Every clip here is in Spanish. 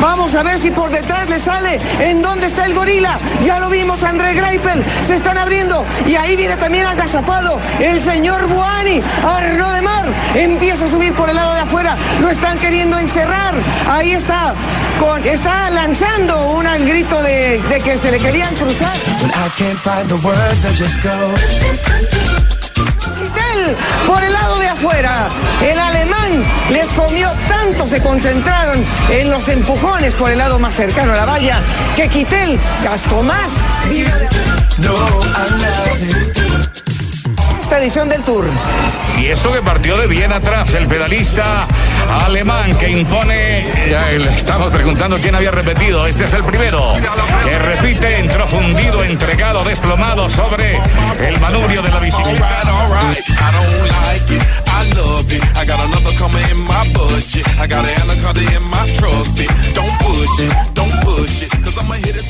Vamos a ver si por detrás le sale. ¿En dónde está el gorila? Ya lo vimos, André Greipel. Se están abriendo. Y ahí viene también agazapado el señor Buani. Arno de Mar empieza a subir por el lado de afuera. Lo están queriendo encerrar. Ahí está. Con, está lanzando un grito de, de que se le querían cruzar. Por el lado de afuera. El alemán les comió tanto, se concentraron en los empujones por el lado más cercano a la valla, que Quitel gastó más. Esta edición del Tour. Y eso que partió de bien atrás, el pedalista alemán que impone. estamos preguntando quién había repetido. Este es el primero que repite, entró fundido, entregado, desplomado sobre el manubrio de la bicicleta.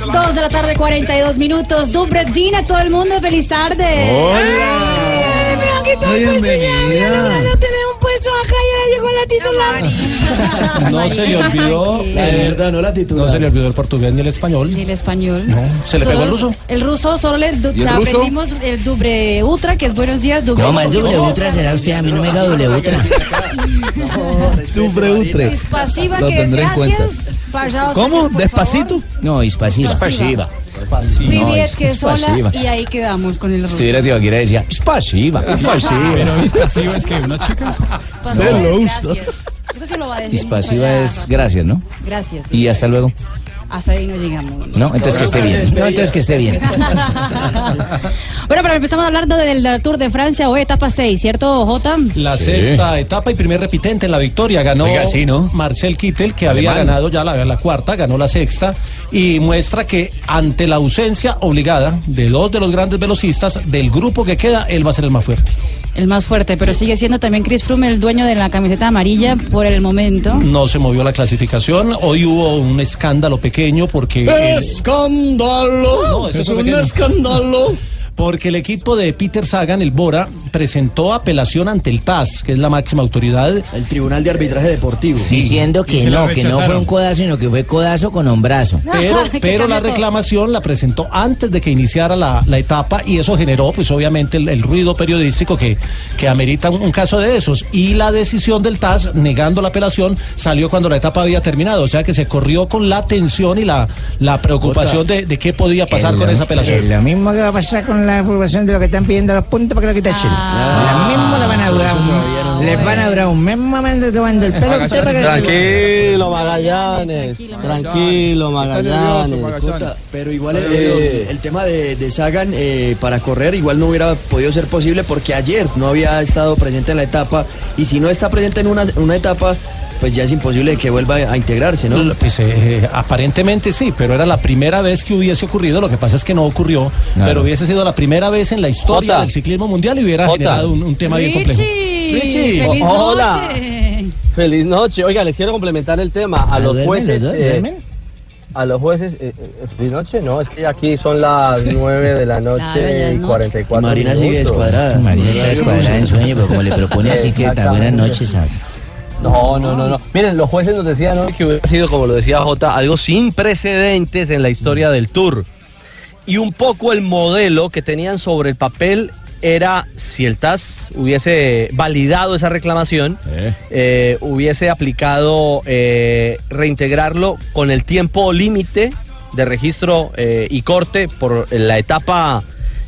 Dos de la tarde, 42 minutos. Dina, todo el mundo, feliz tarde. Hola. Bienvenida. tener un puesto acá y ahora llegó la titular. No se le olvidó. verdad, no la titular. No se le olvidó el portugués ni el español. Ni el español. No. ¿Se le pegó el ruso? El ruso solo le aprendimos el dubre ultra, que es buenos días, dubre No, más dubre ultra será usted. A mí no me da doble ultra. Dubre ultra. Dispasiva, que es gracias. ¿Cómo? ¿Despacito? No, dispasiva. Dispasiva. Privet, que es sola, y ahí quedamos con el ruso. Si hubiera Tibaquira decía, Spasiva. Spasiva. Pero dispasiva es que una chica. Se lo usa. Eso sí lo va a decir. Es gracias, ¿no? Gracias. Y hasta luego. Hasta ahí no llegamos. No, entonces que esté bien. No, entonces que esté bien. bueno, pero empezamos hablando del Tour de Francia o etapa 6, ¿cierto, Jota? La sexta etapa y primer repitente en la victoria. Ganó Marcel Kittel, que había ganado ya la, la cuarta, ganó la sexta y muestra que ante la ausencia obligada de dos de los grandes velocistas del grupo que queda, él va a ser el más fuerte. El más fuerte, pero sigue siendo también Chris Froome el dueño de la camiseta amarilla por el momento. No se movió la clasificación. Hoy hubo un escándalo pequeño porque. ¡Escándalo! es un escándalo porque el equipo de Peter Sagan, el Bora, presentó apelación ante el TAS, que es la máxima autoridad. El Tribunal de Arbitraje Deportivo. Diciendo que no, que no fue un codazo, sino que fue codazo con hombrazo. Pero, pero la reclamación la presentó antes de que iniciara la, etapa y eso generó, pues obviamente, el, ruido periodístico que, que amerita un, caso de esos. Y la decisión del TAS, negando la apelación, salió cuando la etapa había terminado. O sea que se corrió con la tensión y la, la preocupación de, de, qué podía pasar con esa apelación. lo mismo que va a pasar con la información de lo que están pidiendo los puntos para que lo quiten ah, La misma le van a durar un, les van a durar un mes momento tomando el pelo. Tranquilo, Magallanes. Tranquilo, Magallanes. Pero igual el, tema de, de Sagan eh, para correr igual no hubiera podido ser posible porque ayer no había estado presente en la etapa y si no está presente en una, una etapa pues ya es imposible que vuelva a integrarse, ¿no? Pues eh, aparentemente sí, pero era la primera vez que hubiese ocurrido, lo que pasa es que no ocurrió, pero hubiese sido la primera vez en la historia del ciclismo mundial y hubiera generado un, tema bien complejo. Richie, feliz Hola. Feliz noche. Oiga, les quiero complementar el tema a, los jueces. Eh, a los jueces, eh, feliz noche, no, es que aquí son las 9 de la noche y 44 Marina sigue descuadrada. Marina está descuadrada en sueño, pero como le propone así que tan buenas noches, ¿sabes? No, no, no, no. Miren, los jueces nos decían hoy que hubiera sido, como lo decía Jota, algo sin precedentes en la historia del Tour. Y un poco el modelo que tenían sobre el papel era si el TAS hubiese validado esa reclamación, eh. Eh, hubiese aplicado eh, reintegrarlo con el tiempo límite de registro y corte por la etapa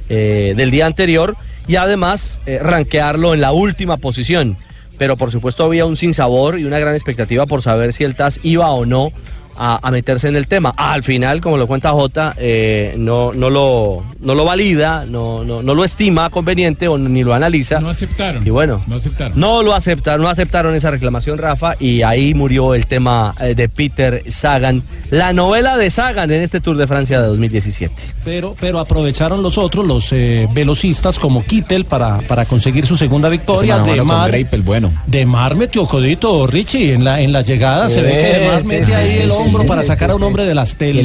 del día anterior y además ranquearlo en la última posición pero por supuesto había un sinsabor y una gran expectativa por saber si el TAS iba o no a, a meterse en el tema. Al final, como lo cuenta Jota, eh, no, no, lo, no lo valida, no, no, no lo estima conveniente o ni lo analiza. No aceptaron. Y bueno, No aceptaron. no lo aceptaron, no aceptaron esa reclamación, Rafa, y ahí murió el tema eh, de Peter Sagan, la novela de Sagan en este Tour de Francia de 2017. Pero, pero aprovecharon los otros, los eh, velocistas como Kittel para, para conseguir su segunda victoria. De Mar, Greipel, bueno. de Mar metió codito, Richie, en la, en la llegada se ve que De Mar Sí, mete sí, ahí sí, el sí, hombro sí, para sí, sacar sí, a un hombre de las del,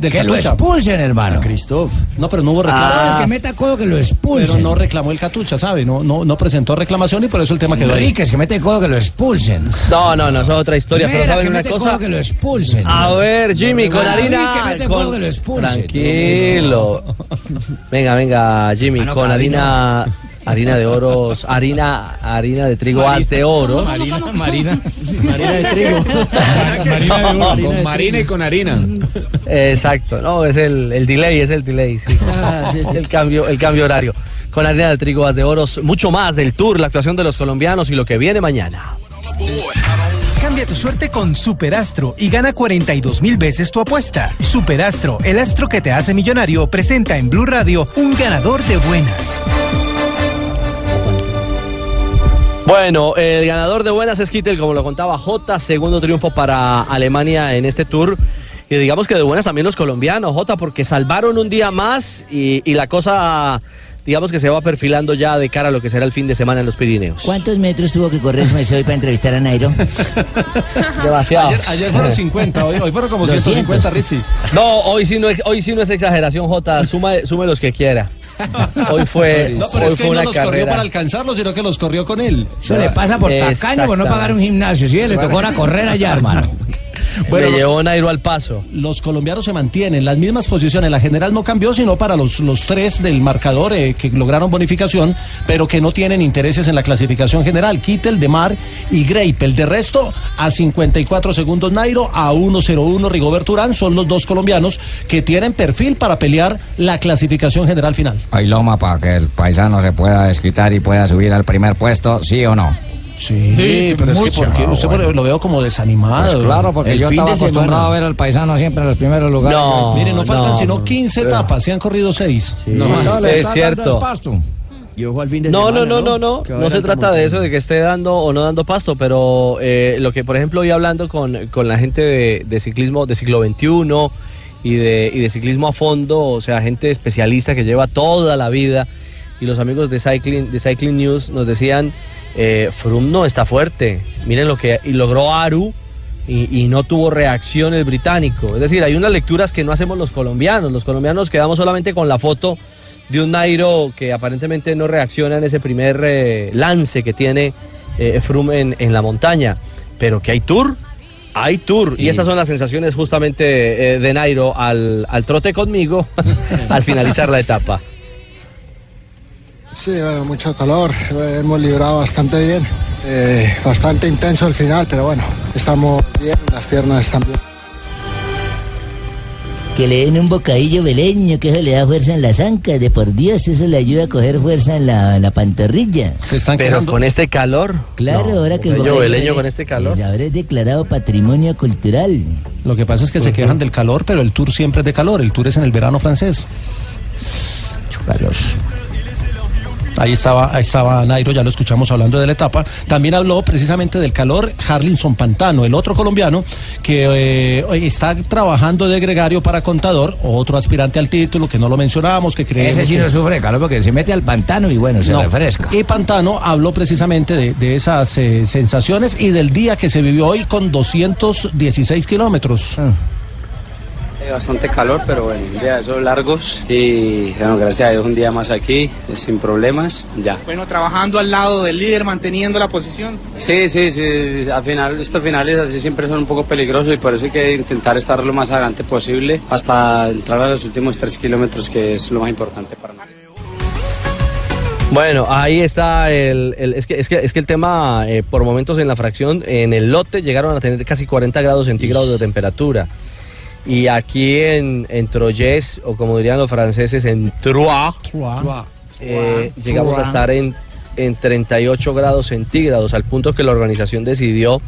Que lo es- Que expulsen, hermano. Christoph. No, pero no hubo reclamo. Ah. El que meta codo que lo Pero expulsen. no reclamó el Catucha, ¿sabe? No, no, no presentó reclamación y por eso el tema quedó ahí. Enriquez, que mete codo que lo expulsen. No, no, no, eso es otra historia, pero ¿saben que una mete cosa? codo que lo expulsen. A ver, Jimmy, con harina. que mete con- codo que lo expulsen. Tranquilo. Venga, venga, Jimmy, Ah, no, con harina, harina de oros, harina, harina de trigo haz de oros. Marina, Marina. Marina de trigo. Marina de Oro. Harina Con Marina y con harina. Exacto, no, es el, el delay, es el delay, sí. Ah, sí. El cambio, el cambio horario. Con harina de trigo haz de oros, mucho más del tour, la actuación de los colombianos y lo que viene mañana. Cambia tu suerte con Superastro y gana 42 mil veces tu apuesta. Superastro, el astro que te hace millonario, presenta en Blue Radio un ganador de buenas. Bueno, el ganador de buenas es Kittel, como lo contaba Jota, segundo triunfo para Alemania en este tour. Y digamos que de buenas también los colombianos, Jota, porque salvaron un día más y, y la cosa, digamos que se va perfilando ya de cara a lo que será el fin de semana en los Pirineos. ¿Cuántos metros tuvo que correr hoy para entrevistar a Nairo? Demasiado. Ayer, ayer fueron 50, hoy, hoy fueron como 200. 150, Richie. No, hoy sí no, es- hoy sí no es exageración, Jota, suma, sume los que quiera. Hoy fue, No, pero hoy es que fue él no una los corrió para alcanzarlos, sino que los corrió con él. Eso le pasa por tacaño por no pagar un gimnasio. Sí, le tocó a correr allá, hermano. Bueno, Me llevó Nairo al paso. Los colombianos se mantienen las mismas posiciones. La general no cambió, sino para los, los tres del marcador eh, que lograron bonificación, pero que no tienen intereses en la clasificación general. Kittel, Demar y Greipel. De resto, a 54 segundos Nairo, a 1.01 Rigoberto Urán. Son los dos colombianos que tienen perfil para pelear la clasificación general final. Hay loma para que el paisano se pueda desquitar y pueda subir al primer puesto, ¿sí o no? Sí, Sí, pero es que porque usted Ah, lo veo como desanimado. Pues claro, porque El yo estaba acostumbrado a ver al paisano siempre en los primeros lugares. No. Mire, no faltan no, sino no. 15 etapas, se han corrido 6. No, No más. es cierto. Y ojo al fin de No, semana. no, no, no, no. No haber se trata de eso, de que esté dando o no dando pasto, pero eh, lo que, por ejemplo, hoy hablando con, con la gente de, de ciclismo, de siglo XXI y de, y de ciclismo a fondo, o sea, gente especialista que lleva toda la vida, y los amigos de Cycling, de Cycling News nos decían, eh, Froome no está fuerte. Miren lo que y logró Aru. Y, y no tuvo reacción el británico. Es decir, hay unas lecturas que no hacemos los colombianos. Los colombianos quedamos solamente con la foto de un Nairo que aparentemente no reacciona en ese primer eh, lance que tiene eh, Froome en, en la montaña. Pero que hay tour, hay tour. Y esas son las sensaciones justamente eh, de Nairo al, al trote conmigo al finalizar la etapa. Sí, bueno, mucho calor, hemos librado bastante bien, eh, bastante intenso el final, pero bueno, estamos bien, las piernas están bien. Que le den un bocadillo beleño, que eso le da fuerza en las ancas. De por Dios, eso le ayuda a coger fuerza en la, la pantorrilla. Se están Pero quejando. con este calor. Claro, No, ahora que el bocadillo beleño bele- con este calor. pues ahora es declarado patrimonio cultural. Lo que pasa es que se quejan del calor, pero el tour siempre es de calor. El tour es en el verano francés. Calor. Ahí estaba, ahí estaba Nairo, ya lo escuchamos hablando de la etapa. También habló precisamente del calor Harlinson Pantano, el otro colombiano que eh, está trabajando de gregario para contador, otro aspirante al título que no lo mencionábamos, que creemos Ese sí que- no sufre calor porque se mete al pantano y bueno, se No. refresca. Y Pantano habló precisamente de, de esas eh, sensaciones y del día que se vivió hoy con 216 kilómetros. Hay bastante calor, pero bueno, un día de esos largos y bueno, gracias a Dios un día más aquí, eh, sin problemas, ya. Bueno, trabajando al lado del líder, manteniendo la posición. Sí, sí, sí, al final estos finales así siempre son un poco peligrosos y por eso hay que intentar estar lo más adelante posible hasta entrar a los últimos tres kilómetros que es lo más importante para nosotros. Bueno, ahí está el, el- es, que, es, que, es que el tema, eh, por momentos en la fracción, en el lote llegaron a tener casi 40 grados centígrados de temperatura. Y aquí en, en Troyes, o como dirían los franceses, en Troyes, eh, llegamos a estar en, en 38 grados centígrados, al punto que la organización decidió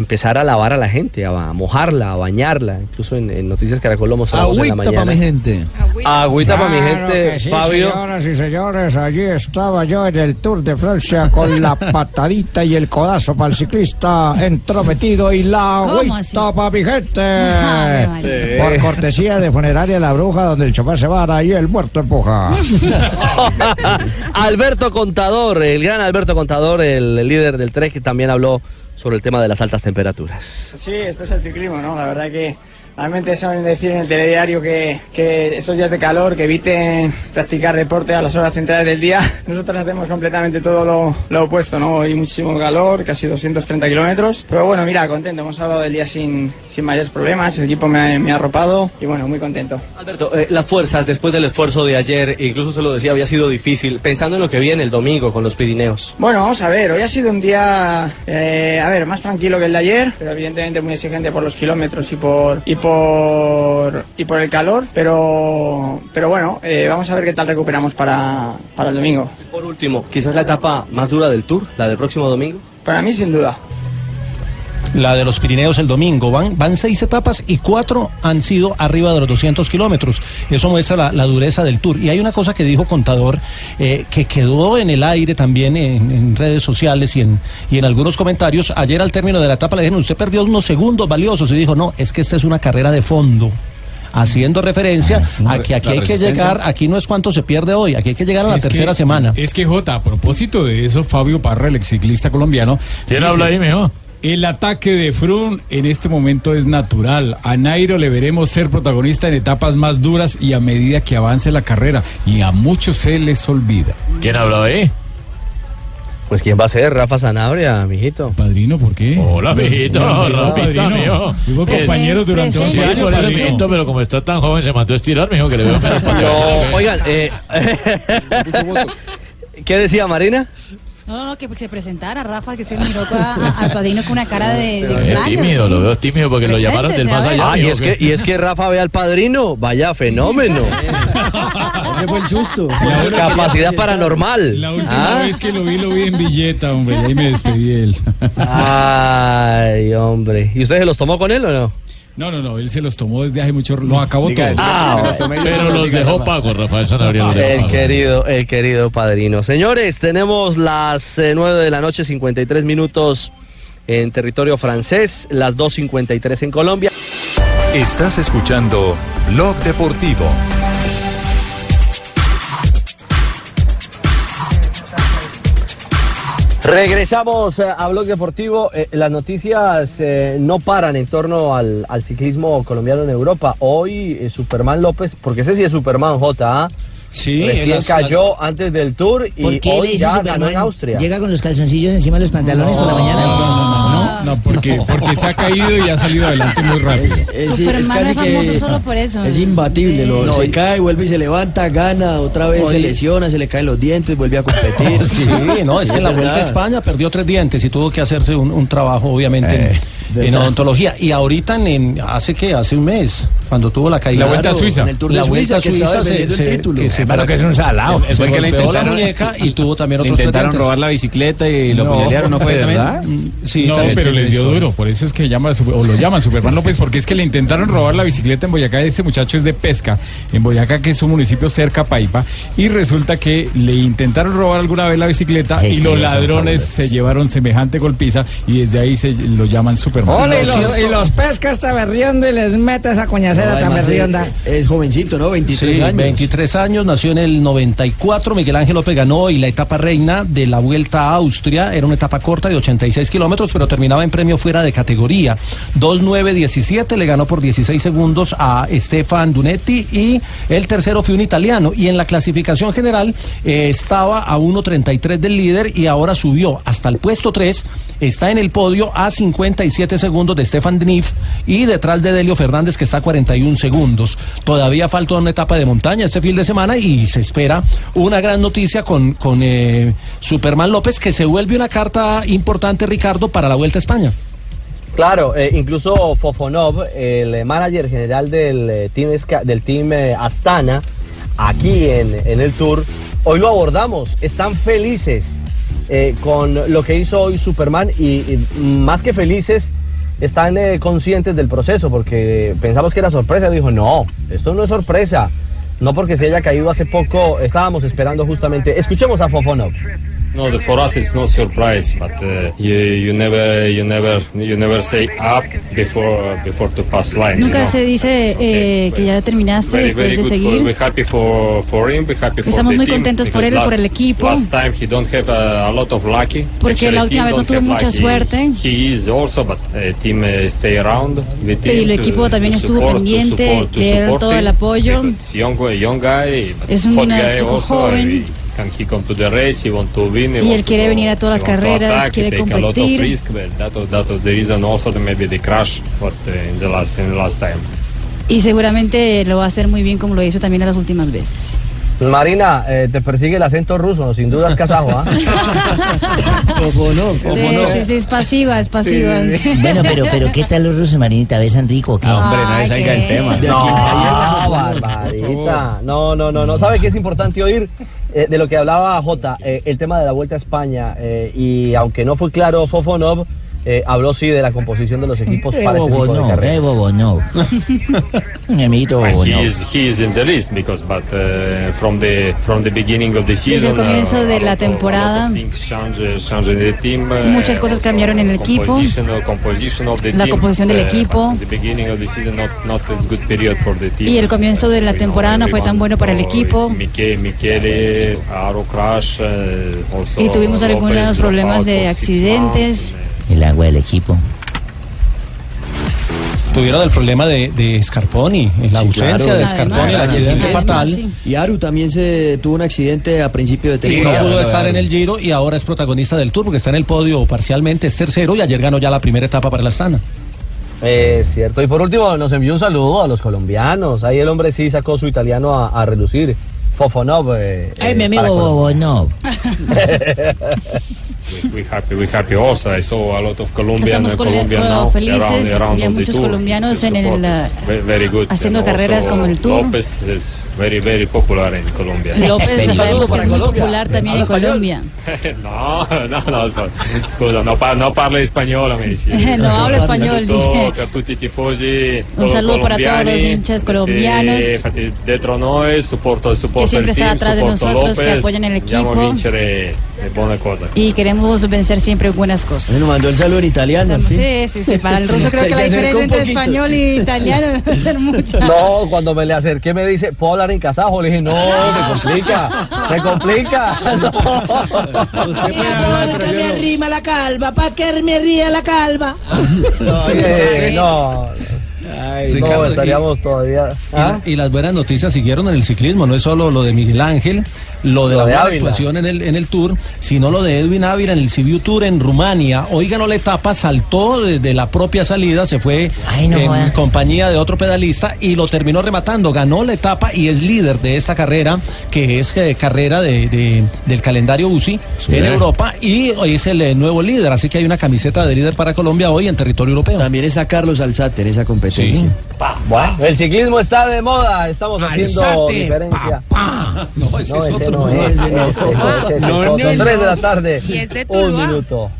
empezar a lavar a la gente, a, mojarla, a bañarla. Incluso en, en Noticias Caracol lo mostramos en la Agüita mañana. para mi gente. Agüita para mi gente, sí, Fabio. Señoras y señores, allí estaba yo en el Tour de Francia con la patadita y el codazo para el ciclista entrometido y la ¿Cómo agüita para mi gente. Por cortesía de Funeraria La Bruja, donde el chofer se vara y el muerto empuja. Alberto Contador, el gran Alberto Contador, el, el líder del Trek, que también habló sobre el tema de las altas temperaturas. Sí, esto es el ciclismo, ¿no? La verdad que realmente saben decir en el telediario que, que estos días de calor, que eviten practicar deporte a las horas centrales del día. Nosotros hacemos completamente todo lo, lo opuesto, ¿no? Hay muchísimo calor, casi 230 kilómetros. Pero bueno, mira, contento, hemos hablado del día sin, sin mayores problemas, el equipo me ha, me ha arropado y bueno, muy contento. Alberto, eh, las fuerzas después del esfuerzo de ayer, incluso se lo decía, había sido difícil, pensando en lo que viene el domingo con los Pirineos. Bueno, vamos a ver, hoy ha sido un día, eh, a ver, más tranquilo que el de ayer, pero evidentemente muy exigente por los kilómetros y por y por y por el calor, pero pero bueno, eh, vamos a ver qué tal recuperamos para, para el domingo. Por último, quizás la etapa más dura del Tour, la del próximo domingo. Para mí, sin duda. La de los Pirineos el domingo. Van, van seis etapas y cuatro han sido arriba de los 200 kilómetros. Eso muestra la, la dureza del Tour. Y hay una cosa que dijo Contador eh, que quedó en el aire también en, en redes sociales y en, y en algunos comentarios. Ayer al término de la etapa le dijeron, usted perdió unos segundos valiosos. Y dijo, no, es que esta es una carrera de fondo. Haciendo referencia a que aquí hay que llegar, aquí no es cuánto se pierde hoy, aquí hay que llegar a la Es tercera que- semana. Es que, Jota, a propósito de eso, Fabio Parra, el ex ciclista colombiano. ¿Quién dice, habla ahí, mijo? El ataque de Frun en este momento es natural. A Nairo le veremos ser protagonista en etapas más duras y a medida que avance la carrera. Y a muchos se les olvida. ¿Quién habla ahí? Pues quién va a ser, Rafa Sanabria, mijito. Padrino, ¿por qué? Hola, mijito, Rafita, ¿Qué? compañeros durante Sí, 11 años, por eso, padrino. mijito, pero como está tan joven se mandó a estirar, mijo, que le veo menos No, oigan, eh, ¿qué decía Marina? No, no, no, que se presentara Rafa, que se miró a- a- al padrino con una cara de, de extraño. tímido, sí. lo veo tímido porque lo llamaron del más allá. Ah, y es que, y es que Rafa ve al padrino, vaya fenómeno. Ese fue el susto. Capacidad paranormal. La última ¿Ah? vez que lo vi, lo vi en billeta, hombre, y ahí me despedí de él. Ay, hombre. ¿Y usted se los tomó con él o no? No, no, no, él se los tomó desde hace mucho, los acabó todos. ah, Pero los dejó Paco, Rafael Sanabria El querido, el querido padrino. Señores, tenemos las eh, 9 de la noche, 53 minutos en territorio francés, las 2.53 en Colombia. Estás escuchando Blog Deportivo. Regresamos eh, a Blog Deportivo. Eh, las noticias eh, no paran en torno al, al ciclismo colombiano en Europa. Hoy eh, Superman López, porque ese sí es Superman J. ¿ah? Sí, Recién las- cayó antes del Tour y ¿Por qué le hoy dice ya ganó Superman? en Austria. ¿Llega con los calzoncillos encima de los pantalones por la mañana? No, no, porque, porque se ha caído y ha salido adelante muy rápido. Es, Superman es casi es famoso que solo por eso. es imbatible. Lo, No, se y- cae, vuelve y se levanta, gana, otra vez se Oye. lesiona, se le caen los dientes, vuelve a competir. Sí, no, es Sí, que en la Vuelta a. España perdió tres dientes y tuvo que hacerse un, un trabajo, obviamente, en- en, verdad. odontología. Y ahorita, en, en- hace que hace un mes, cuando tuvo la caída. La Vuelta a Suiza. en el Tour de la Suiza, Vuelta a que estaba Suiza se, el se- título. que se Hermano, que es un salado. Se Fue que le golpeó la intentaron- muñeca y tuvo también tres intentaron robar la bicicleta y lo apuñalearon, ¿no fue verdad? mm, Sí, no, también pero les dio duro, por eso es que llama, o lo llaman Superman López, porque es que le intentaron robar la bicicleta en Boyacá, ese muchacho es de pesca, en Boyacá, que es un municipio cerca a Paipa, y resulta que le intentaron robar alguna vez la bicicleta Sí, y sí, los ladrones se llevaron semejante golpiza y desde ahí se lo llaman Superman. Ole, y los, y los pesca esta berrionda y les mete esa tan berrionda. eh, es jovencito, ¿no? 23 Sí, años. 23 años, nació en el 94. Miguel Ángel López ganó y la etapa reina de la Vuelta a Austria era una etapa corta de 86 kilómetros, pero terminaba en premio fuera de categoría. 2.9.17 le ganó por 16 segundos a Stefan Dunetti y el tercero fue un italiano. Y en la clasificación general eh, estaba a 1.33 del líder y ahora subió hasta el puesto 3. Está en el podio a 57 segundos de Stefan Dnif y detrás de Delio Fernández que está a 41 segundos. Todavía falta una etapa de montaña este fin de semana y se espera una gran noticia con, con eh, Superman López que se vuelve una carta importante, Ricardo, para la Vuelta a España. Claro, eh, incluso Fofonov, el manager general del eh, team, del team Astana, aquí en, en el Tour, hoy lo abordamos. Están felices con lo que hizo hoy Superman y más que felices, están eh, conscientes del proceso, porque pensamos que era sorpresa. Dijo, no, esto no es sorpresa. No porque se haya caído hace poco, estábamos esperando justamente. Escuchemos a Fofonov. No, the, for us it's not surprise, but uh, you, you never you never you never say up before before to pass line. Nunca you know? se dice eh, que ya terminaste Very, después very de good for, seguir. we're happy for, for him, we're happy for Estamos the muy team, contentos por él, por el equipo. Last time he don't have a, a lot of lucky. Porque la Actually, última team vez no tuvo mucha lucky. suerte. He is also, but uh, team uh, stay around with Y him el to- equipo también to estuvo support, to pendiente, to support todo el apoyo. Young, young guy, Es un chico joven. Can he come to the race? He want to win. he Y él quiere go- venir a todas he las carreras, attack, quiere take a lot of competir. risk, that that was the reason also maybe the crash, but uh, in the last in the last time. Y seguramente lo va a hacer muy bien como lo hizo también en las últimas veces. Marina, eh, te persigue el acento ruso, sin duda es kazajo, ¿ah? Sí, sí, sí, es pasiva, es pasiva. Bueno, pero, pero ¿qué tal los rusos, Marinita? ¿Besan rico o qué? hombre, no Ay, salga qué. tema. No, aquí- barbarita. No, no, no, no. ¿Sabe qué es importante oír? Eh, de lo que hablaba Jota, eh, el tema de la Vuelta a España. eh, y aunque no fue claro Fofonov, eh, habló sí de la composición de los equipos Eh, para este bobo, de no, carreras. eh, bobo, no. Mi amiguito Well, bobo, he no. is he is in the list because but uh, from the from the beginning of the season comienzo uh, de la temporada, change, change in the team, uh, Muchas cosas cambiaron en el equipo. composition, uh, composition of the La team, composición del uh, equipo. but in the beginning of the season not not a good period for the team. Y el comienzo de la temporada no fue tan bueno para el equipo. Miche- Michele, Aro Crash, uh, also Y tuvimos algunos problemas de accidentes. El agua del equipo. Tuvieron el problema de, de Scarponi, la Sí, ausencia claro. de Scarponi, el accidente sí. fatal. Y Aru también se tuvo un accidente a principio de Y no temporada. pudo estar en el Giro y ahora es protagonista del Tour porque está en el podio parcialmente, es tercero y ayer ganó ya la primera etapa para la Astana. Es cierto. Y por último, nos envió un saludo a los colombianos. Ahí el hombre sí sacó su italiano a, a relucir. Fofonov. eh, Ay, eh, mi amigo para bobo, no. We, happy, we happy also. I saw a lot of Colombian, Estamos col- Colombian co- now felices, around, around muchos tour. colombianos en el, uh, very, very good. haciendo And carreras como el Tour. López is very, very popular in Colombia. López sabemos que es muy popular también en Colombia. no, no, no, so, scusa, no, pa- no parla español. No habla español, dice. Un saludo para todos los hinchas colombianos. eh, dietro noi, supporto, supporto siempre está atrás de nosotros, que López, apoyan el equipo. buone cose. Y queremos vencer siempre buenas cosas. Nos mandó el saludo en italiano. Sí, sí, sí. Para el ruso creo que la diferencia entre español y italiano debe ser mucha. No, cuando me le acerqué me dice, ¿puedo hablar en kazajo? Le dije, no, me complica, me complica. ¿Para qué me rima la calva? ¿Para qué me ría la calva? Eh, no, Ricardo, no, estaríamos todavía. Y, la- y las buenas noticias siguieron en el ciclismo, no es solo lo de Miguel Ángel, lo de Lo la de buena Ávila. actuación en el, en el Tour, sino lo de Edwin Ávila en el Sibiu Tour en Rumania. Hoy ganó la etapa, saltó desde la propia salida, se fue Ay, no en compañía de otro pedalista y lo terminó rematando. Ganó la etapa y es líder de esta carrera, que es eh, carrera de, de- del calendario UCI Sí. en Europa y hoy es el eh, nuevo líder. Así que hay una camiseta de líder para Colombia hoy en territorio europeo. También está Carlos Alzate en esa competencia. El ciclismo está de moda, estamos haciendo Alzate, diferencia. No, ese No, es otro. No es, ese no es, ese es No, otro. no, Tres no. de la tarde, Y es de un minuto.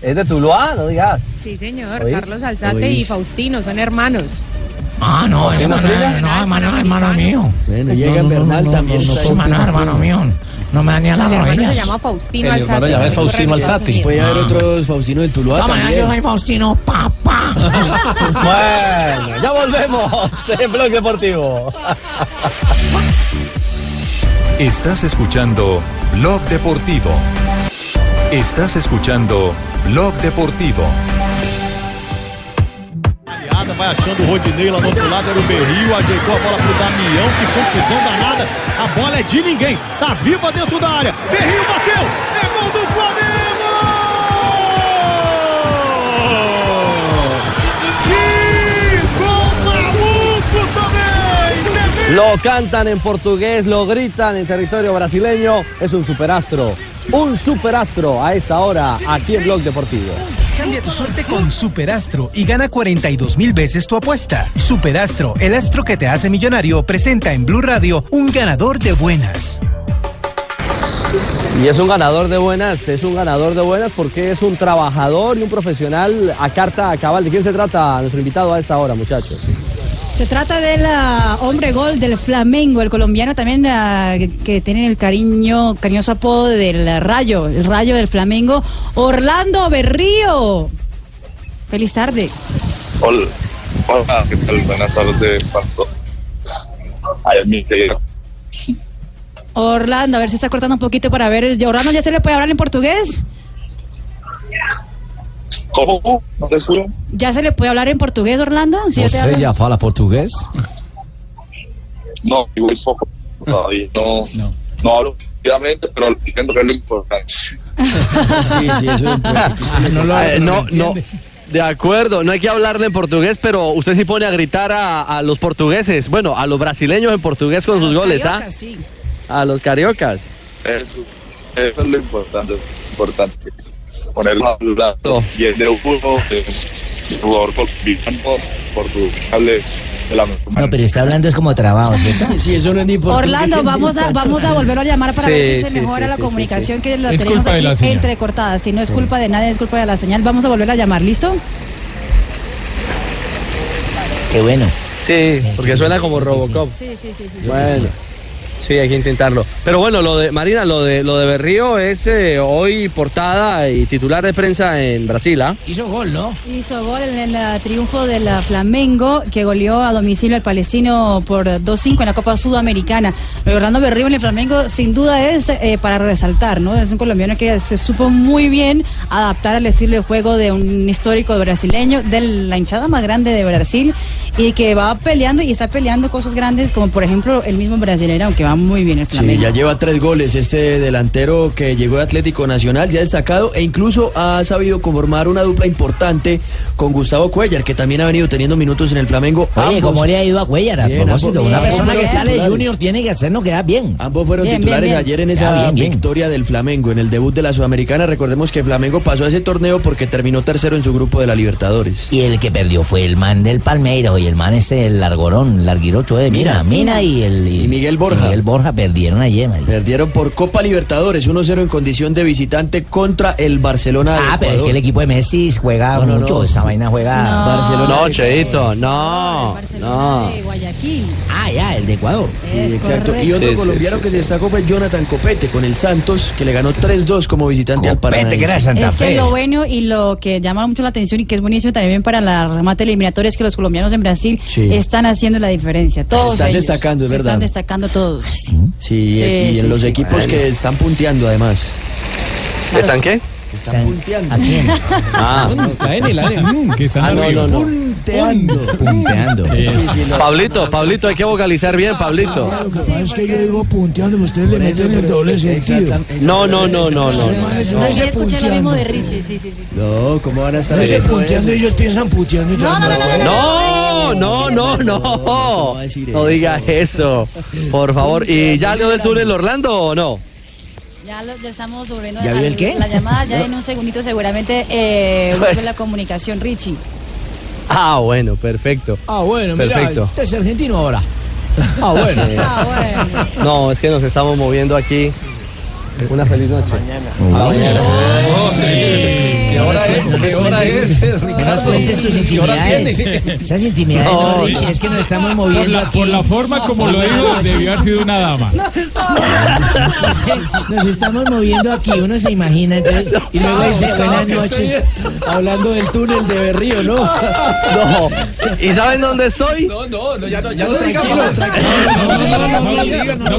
¿Es de Tuluá? No digas. Sí, señor. ¿Oís? Carlos Alzate y ¿Oís? Faustino son hermanos. Ah, no, ¿Tiene hermano, no, hermano, hermano mío. Bueno, llega Bernal también. está ahí. hermano, hermano mío. No me daña El las hermano se rodillas. llama Faustino El hermano Alzate. llama Faustino Alzate. Puede haber otros Faustino de Tuluá maneras, yo también. soy Faustino Papá. Bueno, ya volvemos en Blog Deportivo. Estás escuchando Blog Deportivo. Estás escuchando Blog Deportivo. Aliada, vai achando o Rodinei lá do outro lado, era o Berrio, ajeitou a bola pro Damião, que confusão danada. A bola é de ninguém, tá viva dentro da área. Berrio bateu, Lo cantan en portugués, lo gritan en territorio brasileño. Es un superastro, un superastro a esta hora aquí en Blog Deportivo. Cambia tu suerte con Superastro y gana 42 mil veces tu apuesta. Superastro, el astro que te hace millonario, presenta en Blue Radio un ganador de buenas. Y es un ganador de buenas, es un ganador de buenas porque es un trabajador y un profesional a carta cabal. ¿De quién se trata nuestro invitado a esta hora, muchachos? Se trata del ah, hombre gol del Flamengo, el colombiano también ah, que tiene el cariño, cariñoso apodo del Rayo, el Rayo del Flamengo, Orlando Berrío. Feliz tarde. Hola, hola, ¿qué tal? Buenas tardes. Orlando, a ver si está cortando un poquito para ver. Orlando, ¿ya se le puede hablar en portugués? ¿Cómo? ¿No te escucho? ¿Ya se le puede hablar en portugués, Orlando? ¿Sí ya te ¿Você habla? já fala português? No, digo, es poco. Todavía no, no. hablo fluidamente, pero entiendo que es lo importante. Sí, sí, eso es Eh, no, no. De acuerdo, no hay que hablarle en portugués, pero usted sí pone a gritar a, a los portugueses, bueno, a los brasileños en portugués con sus goles, ¿ah? A los cariocas. Eso, eso es lo importante. importante. Ponerlo a bien de uno, de de jugador colombiano, de la mejor No, pero está hablando es como trabajo, ¿cierto? Sí, eso no es ni Orlando, vamos a, vamos a volverlo a llamar para Sí, ver si se sí, mejora sí, la sí, comunicación que la Es tenemos la aquí señal. entrecortada. Si no es culpa de nadie, es culpa de la señal. Vamos a volver a llamar, ¿listo? Qué bueno. Sí, porque suena como Robocop. Sí, sí, sí. Bueno, sí, hay que intentarlo. Pero bueno, lo de Marina, lo de lo de Berrío es eh, hoy portada y titular de prensa en Brasil, ¿ah? Hizo gol, ¿no? Hizo gol en el eh, triunfo del Flamengo que goleó a domicilio al palestino por 2-5 en la Copa Sudamericana. Orlando Berrío en el Flamengo sin duda es eh, para resaltar, ¿no? Es un colombiano que se supo muy bien adaptar al estilo de juego de un histórico brasileño, de la hinchada más grande de Brasil y que va peleando y está peleando cosas grandes como por ejemplo el mismo brasileño, aunque va muy bien el Sí, ya lleva tres goles este delantero que llegó de Atlético Nacional, ya ha destacado e incluso ha sabido conformar una dupla importante con Gustavo Cuellar, que también ha venido teniendo minutos en el Flamengo. Oye, Ambos- ¿cómo le ha ido a Cuellar? A Bien, propósito, una persona que sale de. Junior tiene que hacernos quedar bien. Ambos fueron Bien, titulares bien, bien. ayer en esa bien, bien. victoria del Flamengo, en el debut de la Sudamericana. Recordemos que Flamengo pasó a ese torneo porque terminó tercero en su grupo de la Libertadores. Y el que perdió fue el man del Palmeiras y el man es el largorón, larguirocho de Mina, Mina. Mina y el Y Miguel Borja. Miguel Borja perdieron ayer, man. Perdieron por Copa Libertadores 1-0 en condición de visitante contra el Barcelona de Ah, pero es que el equipo de Messi juega No, no, mucho, no. esa vaina juega No. Barcelona No, de- Cheito, no, no. De Guayaquil. Ah, ya, el de Ecuador. Sí, Es exacto. Y correcto. otro Sí, colombiano sí, que sí. se destacó fue Jonathan Copete con el Santos, que le ganó 3-2 como visitante al Paraná. Copete, que era de Santa Es que Fe. lo bueno y lo que llama mucho la atención y que es buenísimo también para la remate eliminatoria es que los colombianos en Brasil Sí. están haciendo la diferencia. Todos Están ellos. destacando, es Se verdad. Están destacando todos. Sí, y, en los sí. equipos que están punteando además. ¿Están qué? Están punteando. ¿A quién? Ah, La N, la N, que están Ah, no, arriba. no, no. Punteando. Punteando. Sí, sí, lo- Pablito, Pablito, hay que vocalizar bien, Pablito. Lo que pasa es que yo digo punteando, ustedes le meten el doble sentido. No, no, no, no, no. No. man es- Yo ese también escuché lo mismo punteando. de Richie, sí, sí, sí. No, ¿cómo van a estar punteando, ellos piensan puteando No, no, no, no. No, no, no, no. diga eso, por favor. ¿Y ya leo del túnel Orlando o no? Ya, lo- ya estamos volviendo ¿Ya a vio el qué? la llamada. Ya en un segundito seguramente eh, Pues. vuelve la comunicación, Richie. Ah, bueno, perfecto. Ah, bueno, mira, Perfecto. usted es argentino ahora. Ah, bueno. Ah, bueno. No, es que nos estamos moviendo aquí. Una feliz noche. ¿Qué hora es? ¿Qué hora es? No cuentes tus intimidades. Esas intimidades no, Richie, es que nos estamos Por moviendo la, aquí. por la forma como lo dijo, debió haber sido una dama. Es que nos estamos moviendo aquí, uno se imagina, entonces, y luego dice buenas noches. Hablando del túnel de Berrío, ¿no? No. ¿Y saben dónde estoy? No, no, ya no, ya No, no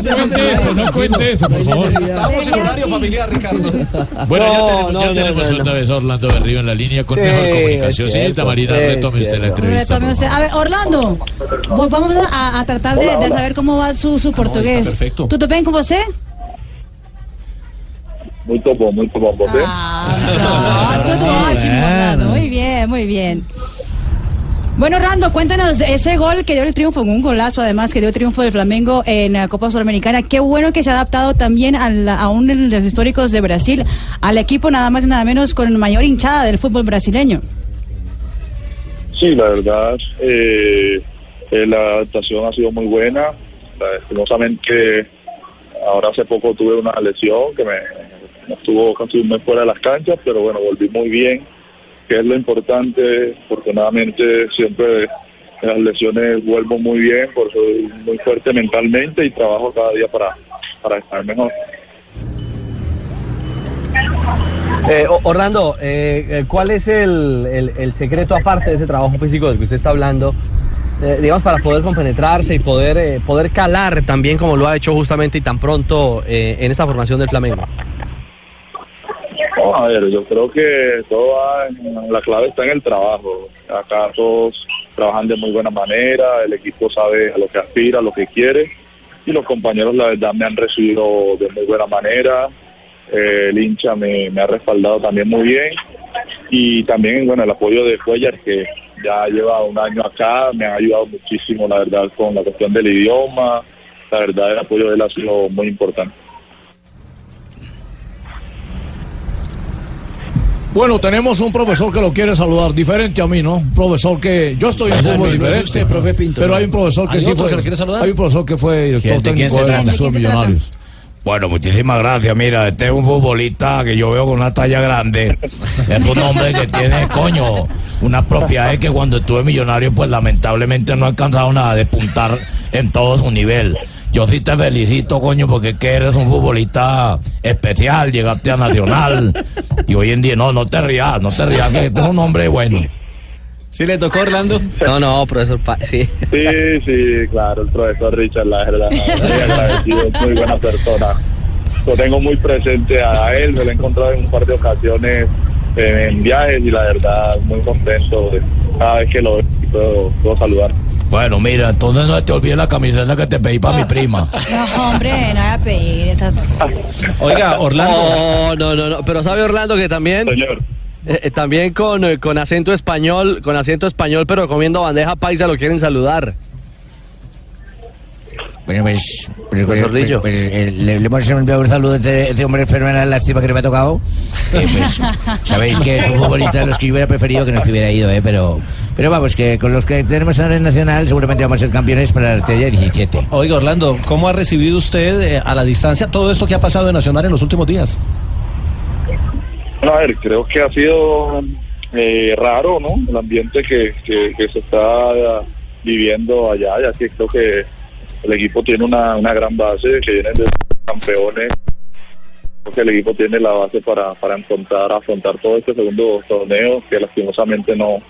cuente eso, no cuente eso, por favor. Estamos en horario familiar, Ricardo. Bueno, ya tenemos, ya tenemos Orlando Berrío en la línea con Sí, mejor comunicación. Señorita Marina, retome usted la entrevista. Retome usted. A ver, Orlando, vamos a, a tratar de, de saber cómo va su, su portugués. perfecto. ¿Tudo bem com você? Muito bom, muito bom. Você? Ah, todo ótimo, Orlando. Muy bien, muy bien. Bueno, Orlando, cuéntanos ese gol que dio el triunfo, un golazo además que dio el triunfo del Flamengo en la Copa Sudamericana. Qué bueno que se ha adaptado también a, la- a de los históricos de Brasil, al equipo nada más y nada menos con mayor hinchada del fútbol brasileño. Sí, la verdad, eh, eh, la adaptación ha sido muy buena. Lastimosamente, ahora hace poco tuve una lesión que me estuvo casi un fuera de las canchas, pero bueno, volví muy bien, que es lo importante. Afortunadamente siempre las lesiones vuelvo muy bien, por soy muy fuerte mentalmente y trabajo cada día para, para estar mejor. Eh, Orlando, eh, eh, ¿cuál es el, el- secreto aparte de ese trabajo físico del que usted está hablando? digamos, para poder compenetrarse y poder, poder calar también como lo ha hecho justamente y tan pronto en esta formación del Flamengo. No, a ver, yo creo que en- la clave está en el trabajo. Acá todos trabajan de muy buena manera, el equipo sabe a lo que aspira, a lo que quiere y los compañeros la verdad me han recibido de muy buena manera. Eh, el hincha me, me ha respaldado también muy bien y también bueno el apoyo de Cuellar que ya lleva un año acá, me ha ayudado muchísimo la verdad con la cuestión del idioma, la verdad el apoyo de él ha sido muy importante. Bueno, tenemos un profesor que lo quiere saludar, diferente a mí, ¿no? Un profesor que yo estoy en fútbol diferente. usted, profe Pinto, pero hay un profesor que ¿Hay sí fue que lo quiere saludar? Hay un profesor que fue director ¿Quién- de quién técnico se de trata? Venezuela ¿De quién se trata? Millonarios. Bueno, muchísimas gracias. Mira, este es un futbolista que yo veo con una talla grande. Es un hombre que tiene, coño, unas propiedades que cuando estuve millonario, pues lamentablemente no he alcanzado nada de puntar en todo su nivel. Yo sí te felicito, coño, porque es que eres un futbolista especial, llegaste a Nacional. Y hoy en día, no, no te rías, no te rías, que este es un hombre bueno. ¿Sí le tocó Orlando? No, no, profesor, Pa- sí. Sí, sí, claro, el profesor Richard, la verdad, muy agradecido, es muy buena persona. Lo tengo muy presente a él, me lo he encontrado en un par de ocasiones eh, en viajes y la verdad, muy contento de cada vez que lo veo y puedo, puedo saludar. Bueno, mira, entonces no te olvides la camiseta que te pedí para mi prima. No, hombre, no voy a pedir esas cosas. Oiga, Orlando. No, no, no, no, pero sabe Orlando que también. eh, eh, también con, eh, con acento español, con acento español, pero comiendo bandeja paisa lo quieren saludar. Bueno, pues, pues, pues, Zorrillo. pues, eh, le, le hemos enviado un saludo a este, este hombre fenomenal, lástima que no me ha tocado. Eh, pues, sabéis que es un futbolista de los que yo hubiera preferido que no se hubiera ido, eh, pero, pero vamos, que con los que tenemos ahora en Nacional seguramente vamos a ser campeones para la estrella 17. Oiga, Orlando, ¿cómo ha recibido usted eh, a la distancia todo esto que ha pasado en Nacional en los últimos días? Bueno, a ver, creo que ha sido eh, raro, ¿no? El ambiente que, que, que se está viviendo allá, ya que creo que el equipo tiene una, una gran base, que vienen de campeones. Creo que el equipo tiene la base para, para afrontar, afrontar todo este segundo torneo, que lastimosamente no,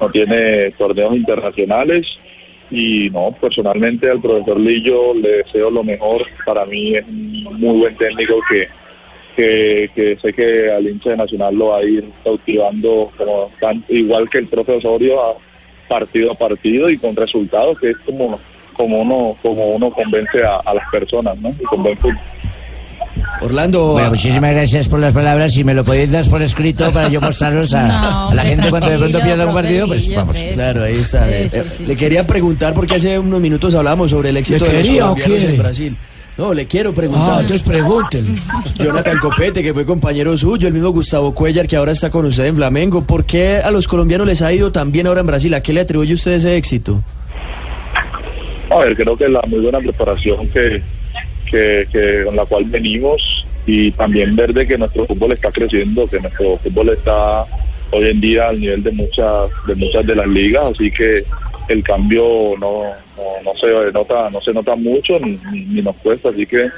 no tiene torneos internacionales. Y no, personalmente al profesor Lillo le deseo lo mejor. Para mí es un muy buen técnico que, que, que sé que al hincha de Nacional lo va a ir cautivando como tan, igual que el profe Osorio partido a partido y con resultados que es como como uno como uno convence a, a las personas ¿no? y con buen fútbol. Orlando. Bueno, muchísimas gracias por las palabras. Si me lo podéis dar por escrito para yo mostraros a, No, a la gente cuando de pronto pierda un partido, pues vamos. Claro, ahí está. Sí, Eh, sí, eh, sí. Le quería preguntar porque hace unos minutos hablábamos sobre el éxito ¿Le de los quería o colombianos en Brasil. No, le quiero preguntar. Ah, entonces pregúntele. Jonathan Copete, que fue compañero suyo, el mismo Gustavo Cuellar, que ahora está con usted en Flamengo. ¿Por qué a los colombianos les ha ido tan bien ahora en Brasil? ¿A qué le atribuye usted ese éxito? A ver, creo que la muy buena preparación que, que, con la cual venimos y también ver de que nuestro fútbol está creciendo, que nuestro fútbol está hoy en día al nivel de muchas de muchas de las ligas, así que el cambio no, no, se nota no se nota mucho ni, nos cuesta, así que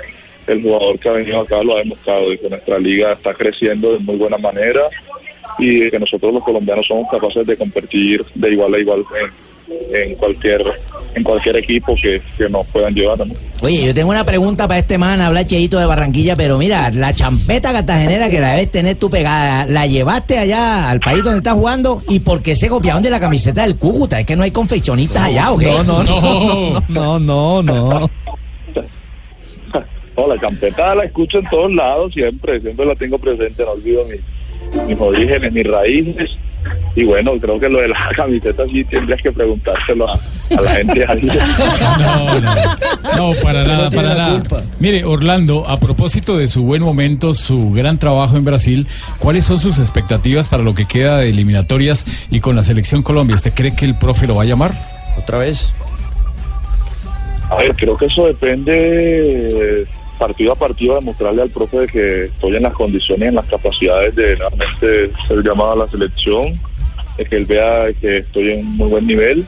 el jugador que ha venido acá lo ha demostrado y que nuestra liga está creciendo de muy buena manera y que nosotros los colombianos somos capaces de competir de igual a igual en, en cualquier en cualquier equipo que, que nos puedan llevar. ¿no? Oye, yo tengo una pregunta para este man, habla Cheito de Barranquilla, pero mira, la champeta cartagenera que la debes tener tú pegada, ¿la llevaste allá al país donde estás jugando? ¿Y por qué se copiaron de la camiseta del Cúcuta? ¿Es que no hay confeccionistas allá o qué? No, no, no, no, no, no. No, la champeta la escucho en todos lados siempre, siempre la tengo presente, no olvido mis, orígenes, mis raíces. Y bueno, creo que lo de la camiseta sí tendrías que preguntárselo a, a la gente ahí. No, para No nada, tiene para nada. culpa. Mire, Orlando, a propósito de su buen momento, su gran trabajo en Brasil, ¿cuáles son sus expectativas para lo que queda de eliminatorias y con la selección Colombia? ¿Usted cree que el profe lo va a llamar? ¿Otra vez? A ver, creo que eso depende partido a partido demostrarle al profe que estoy en las condiciones en las capacidades de realmente ser llamado a la selección, de que él vea que estoy en muy buen nivel.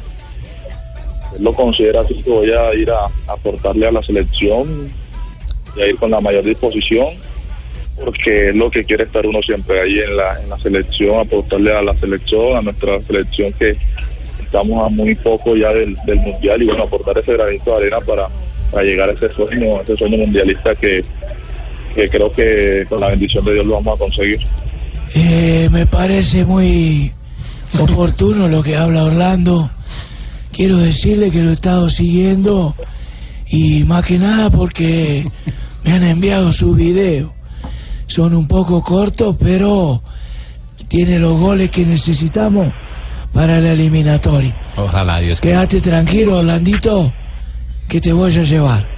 Él lo considera así que voy a ir a aportarle a la selección y a ir con la mayor disposición, porque es lo que quiere estar uno siempre ahí en la, en la selección, aportarle a la selección, a nuestra selección que estamos a muy poco ya del, del mundial y bueno, aportar ese granito de arena para, para llegar a ese sueño, ese sueño mundialista que, que creo que con la bendición de Dios lo vamos a conseguir. Eh, me parece muy oportuno lo que habla Orlando. Quiero decirle que lo he estado siguiendo y más que nada porque me han enviado sus videos. Son un poco cortos, pero tiene los goles que necesitamos para la eliminatoria. Ojalá Dios que. Quédate tranquilo, Orlandito, que te voy a llevar.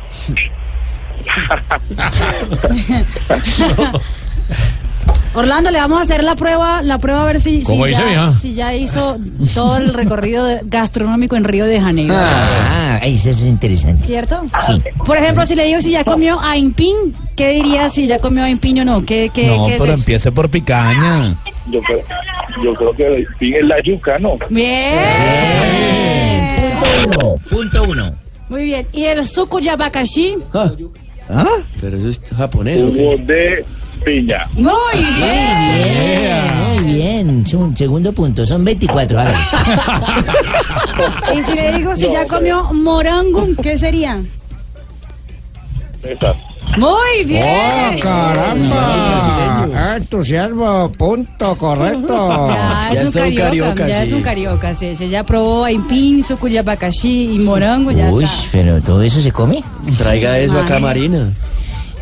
Orlando, le vamos a hacer la prueba, la prueba a ver si, si, ¿Cómo dice, ya, mija? si ya hizo todo el recorrido gastronómico en Río de Janeiro. Ah, eso es interesante. ¿Cierto? Sí. Por ejemplo, si le digo si ya comió aimpin, ¿qué diría si ya comió aimpin o no? ¿Qué, qué, No, qué es pero eso? empiece por picaña. Yo creo, yo creo que es la yuca, ¿no? Bien. Punto uno, punto uno. Muy bien. ¿Y el suku yabakashi? ¿Ah? Pero eso es japonés. Jugo de piña. Muy bien. Muy bien, es un segundo punto, son 24. hágale. Y si le digo si No, ya comió morango, ¿qué sería? Esa. Muy bien. ¡Oh, caramba! Entusiasmo, punto, correcto. Ya, es un carioca, ya es un carioca, sí, sí, ya probó aimpin, suku yabakashi y morango, ya Uy, está. pero todo eso se come. Traiga eso acá, Imagínate. Marina.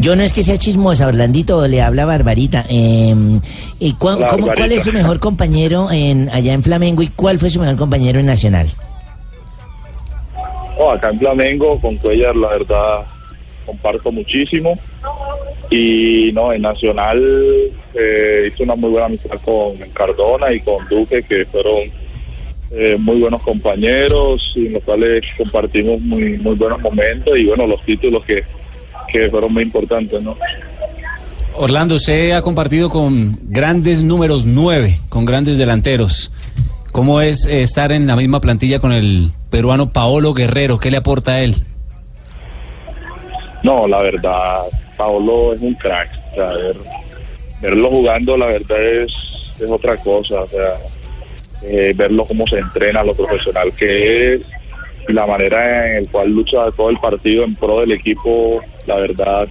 Yo no es que sea chismosa, Orlandito, le habla Barbarita. Eh, ¿y cua- cómo- ¿Cuál Barbarita. es su mejor compañero en allá en Flamengo y cuál fue su mejor compañero en Nacional? Oh, acá en Flamengo, con Cuellar, la verdad, comparto muchísimo. Y no, en Nacional eh, hice una muy buena amistad con Cardona y con Duque, que fueron eh, muy buenos compañeros y en los cuales compartimos muy, muy buenos momentos y bueno, los títulos que, que fueron muy importantes. Orlando, usted ha compartido con grandes números nueve, con grandes delanteros. ¿Cómo es eh, estar en la misma plantilla con el peruano Paolo Guerrero? ¿Qué le aporta a él? No, la verdad, Paolo es un crack. Verlo jugando, la verdad, es, es otra cosa. O sea, eh, verlo cómo se entrena, lo profesional que es, la manera en la cual lucha todo el partido en pro del equipo, la verdad,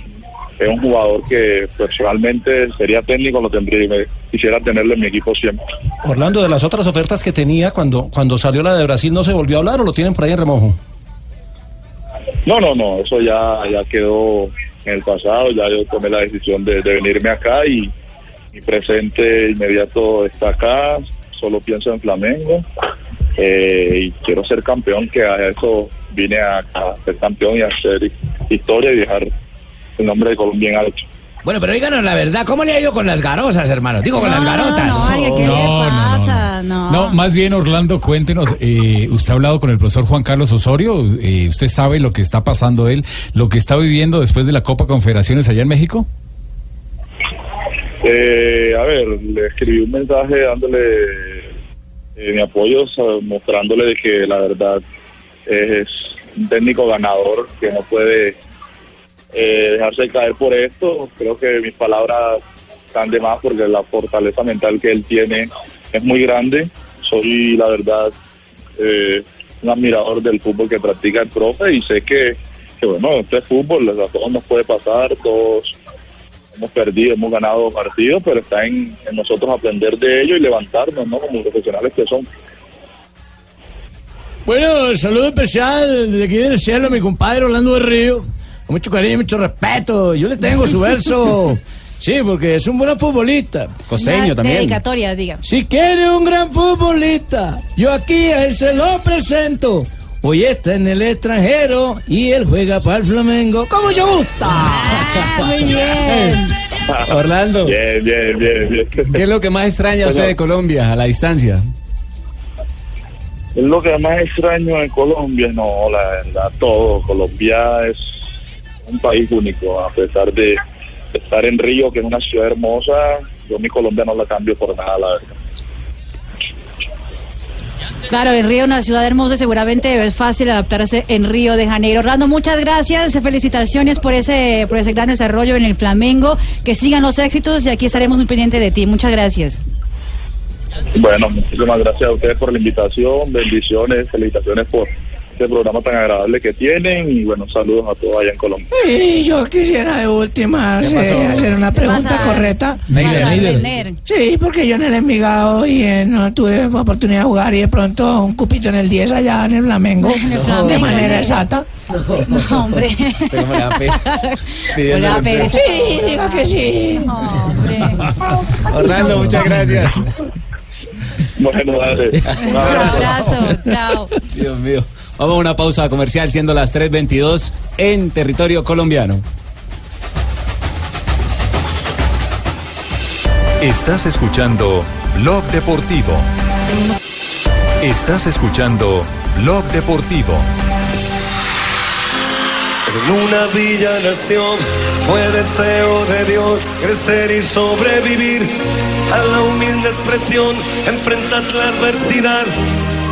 es un jugador que personalmente sería técnico, lo tendría quisiera tenerlo en mi equipo siempre. Orlando, de las otras ofertas que tenía cuando, cuando salió la de Brasil, ¿no se volvió a hablar o lo tienen por ahí en remojo? No, no, no, eso ya, ya quedó en el pasado, ya yo tomé la decisión de, venirme acá y mi presente inmediato está acá, solo pienso en Flamengo eh, y quiero ser campeón, que a eso vine a, a ser campeón y a hacer historia y dejar el nombre de Colombia en alto. Bueno, pero díganos la verdad, ¿cómo le ha ido con las garosas, hermano? Digo, con las garotas. No, oiga, ¿qué le pasa? No. No, más bien, Orlando, cuéntenos, eh, ¿usted ha hablado con el profesor Juan Carlos Osorio? Eh, ¿Usted sabe lo que está pasando él, lo que está viviendo después de la Copa Confederaciones allá en México? Eh, a ver, le escribí un mensaje dándole eh, mi apoyo, mostrándole de que la verdad es un técnico ganador que no puede eh, dejarse caer por esto. Creo que mis palabras están de más porque la fortaleza mental que él tiene es muy grande. Soy, la verdad, eh, un admirador del fútbol que practica el profe y sé que, bueno, esto es fútbol, a todos nos puede pasar, todos hemos perdido, hemos ganado partidos, pero está en, en nosotros aprender de ello y levantarnos, ¿no? Como profesionales que son. Bueno, saludo especial desde aquí del cielo a mi compadre Orlando de Río. Con mucho cariño, mucho respeto. Yo le tengo su verso. Sí, porque es un buen futbolista. Una Dedicatoria, diga. Si quiere un gran futbolista, yo aquí a él se lo presento. Hoy está en el extranjero y él juega para el Flamengo. ¡Como yo gusta! muy bien. Orlando. Bien, bien, bien, bien. ¿Qué es lo que más extraña usted de Colombia a la distancia? Es lo que más extraño en Colombia, no, la verdad, todo. Colombia es un país único, a pesar de estar en Río, que es una ciudad hermosa, yo mi Colombia no la cambio por nada, la verdad. Claro, en Río, una ciudad hermosa, seguramente es fácil adaptarse en Río de Janeiro. Orlando, muchas gracias, felicitaciones por ese, por ese gran desarrollo en el Flamengo, que sigan los éxitos y aquí estaremos muy pendientes de ti. Muchas gracias. Bueno, muchísimas gracias a ustedes por la invitación, bendiciones, felicitaciones por este programa tan agradable que tienen y bueno, saludos a todos allá en Colombia. Y yo quisiera de última hacer una pregunta correcta. Neider, Neider. Sí, porque yo en el Envigado y eh, no tuve oportunidad de jugar y de pronto un cupito en el 10 allá en el Flamengo, de Flamengo. manera exacta. No, hombre. Pero me da pe- Me da pereza. Sí, diga que sí. Orlando, muchas gracias. Bueno, dale. Un Un abrazo, chao. Dios mío. Vamos a una pausa comercial siendo las 3.22 en territorio colombiano. Estás escuchando Blog Deportivo. Estás escuchando Blog Deportivo. En una villa nación fue deseo de Dios crecer y sobrevivir a la humilde expresión, enfrentar la adversidad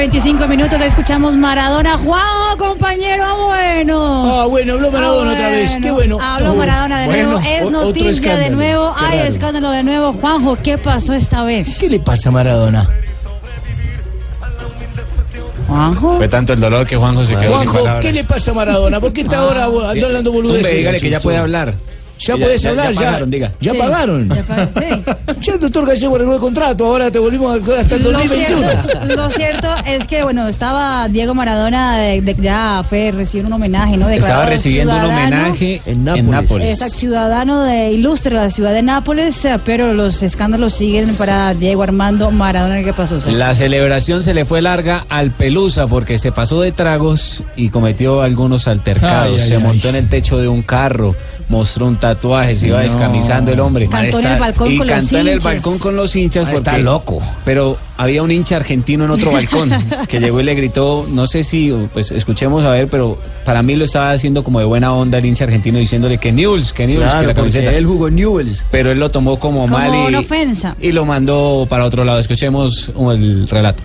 25 minutos. Escuchamos Maradona. Juan, compañero, ah, bueno. Ah, bueno, habló Maradona otra vez. Qué bueno. Habló Maradona de bueno, nuevo. Es noticia de nuevo. Qué Hay raro. escándalo de nuevo. Juanjo, ¿qué pasó esta vez? ¿Qué le pasa a Maradona? Juanjo. Fue tanto el dolor que Juanjo se quedó sin Juanjo, palabras. ¿qué le pasa a Maradona? ¿Por qué está ahora ando hablando boludeces? Hombre, dígale que ya puede hablar. Ya Ya- puedes ya- hablar, ya ya. pagaron, diga. Ya Sí, pagaron. ya pa- sí. Ya el doctor Gallego arregló el contrato, ahora te volvimos a actuar hasta el Lo 2021. cierto, lo cierto es que, bueno, estaba Diego Maradona, de, de- ya fue recibiendo un homenaje, ¿no? Estaba recibiendo un homenaje en Nápoles. Exacto, ciudadano de ilustre la ciudad de Nápoles, pero los escándalos siguen para Diego Armando Maradona. ¿Qué pasó? La celebración se le fue larga al Pelusa porque se pasó de tragos y cometió algunos altercados. Ay, ay, se ay. montó en el techo de un carro, mostró un tatuaje, se iba No. descamisando el hombre. Cantó en el balcón y con los cantó en el hinchas. balcón con los hinchas. Está loco. Pero había un hincha argentino en otro balcón que llegó y le gritó, no sé si, pues escuchemos a ver, pero para mí lo estaba haciendo como de buena onda el hincha argentino diciéndole que Newell's, que Newell's, Claro, que la camiseta. él jugó Newell's. Pero él lo tomó como, Como mal y, una ofensa. y lo mandó para otro lado. Escuchemos el relato.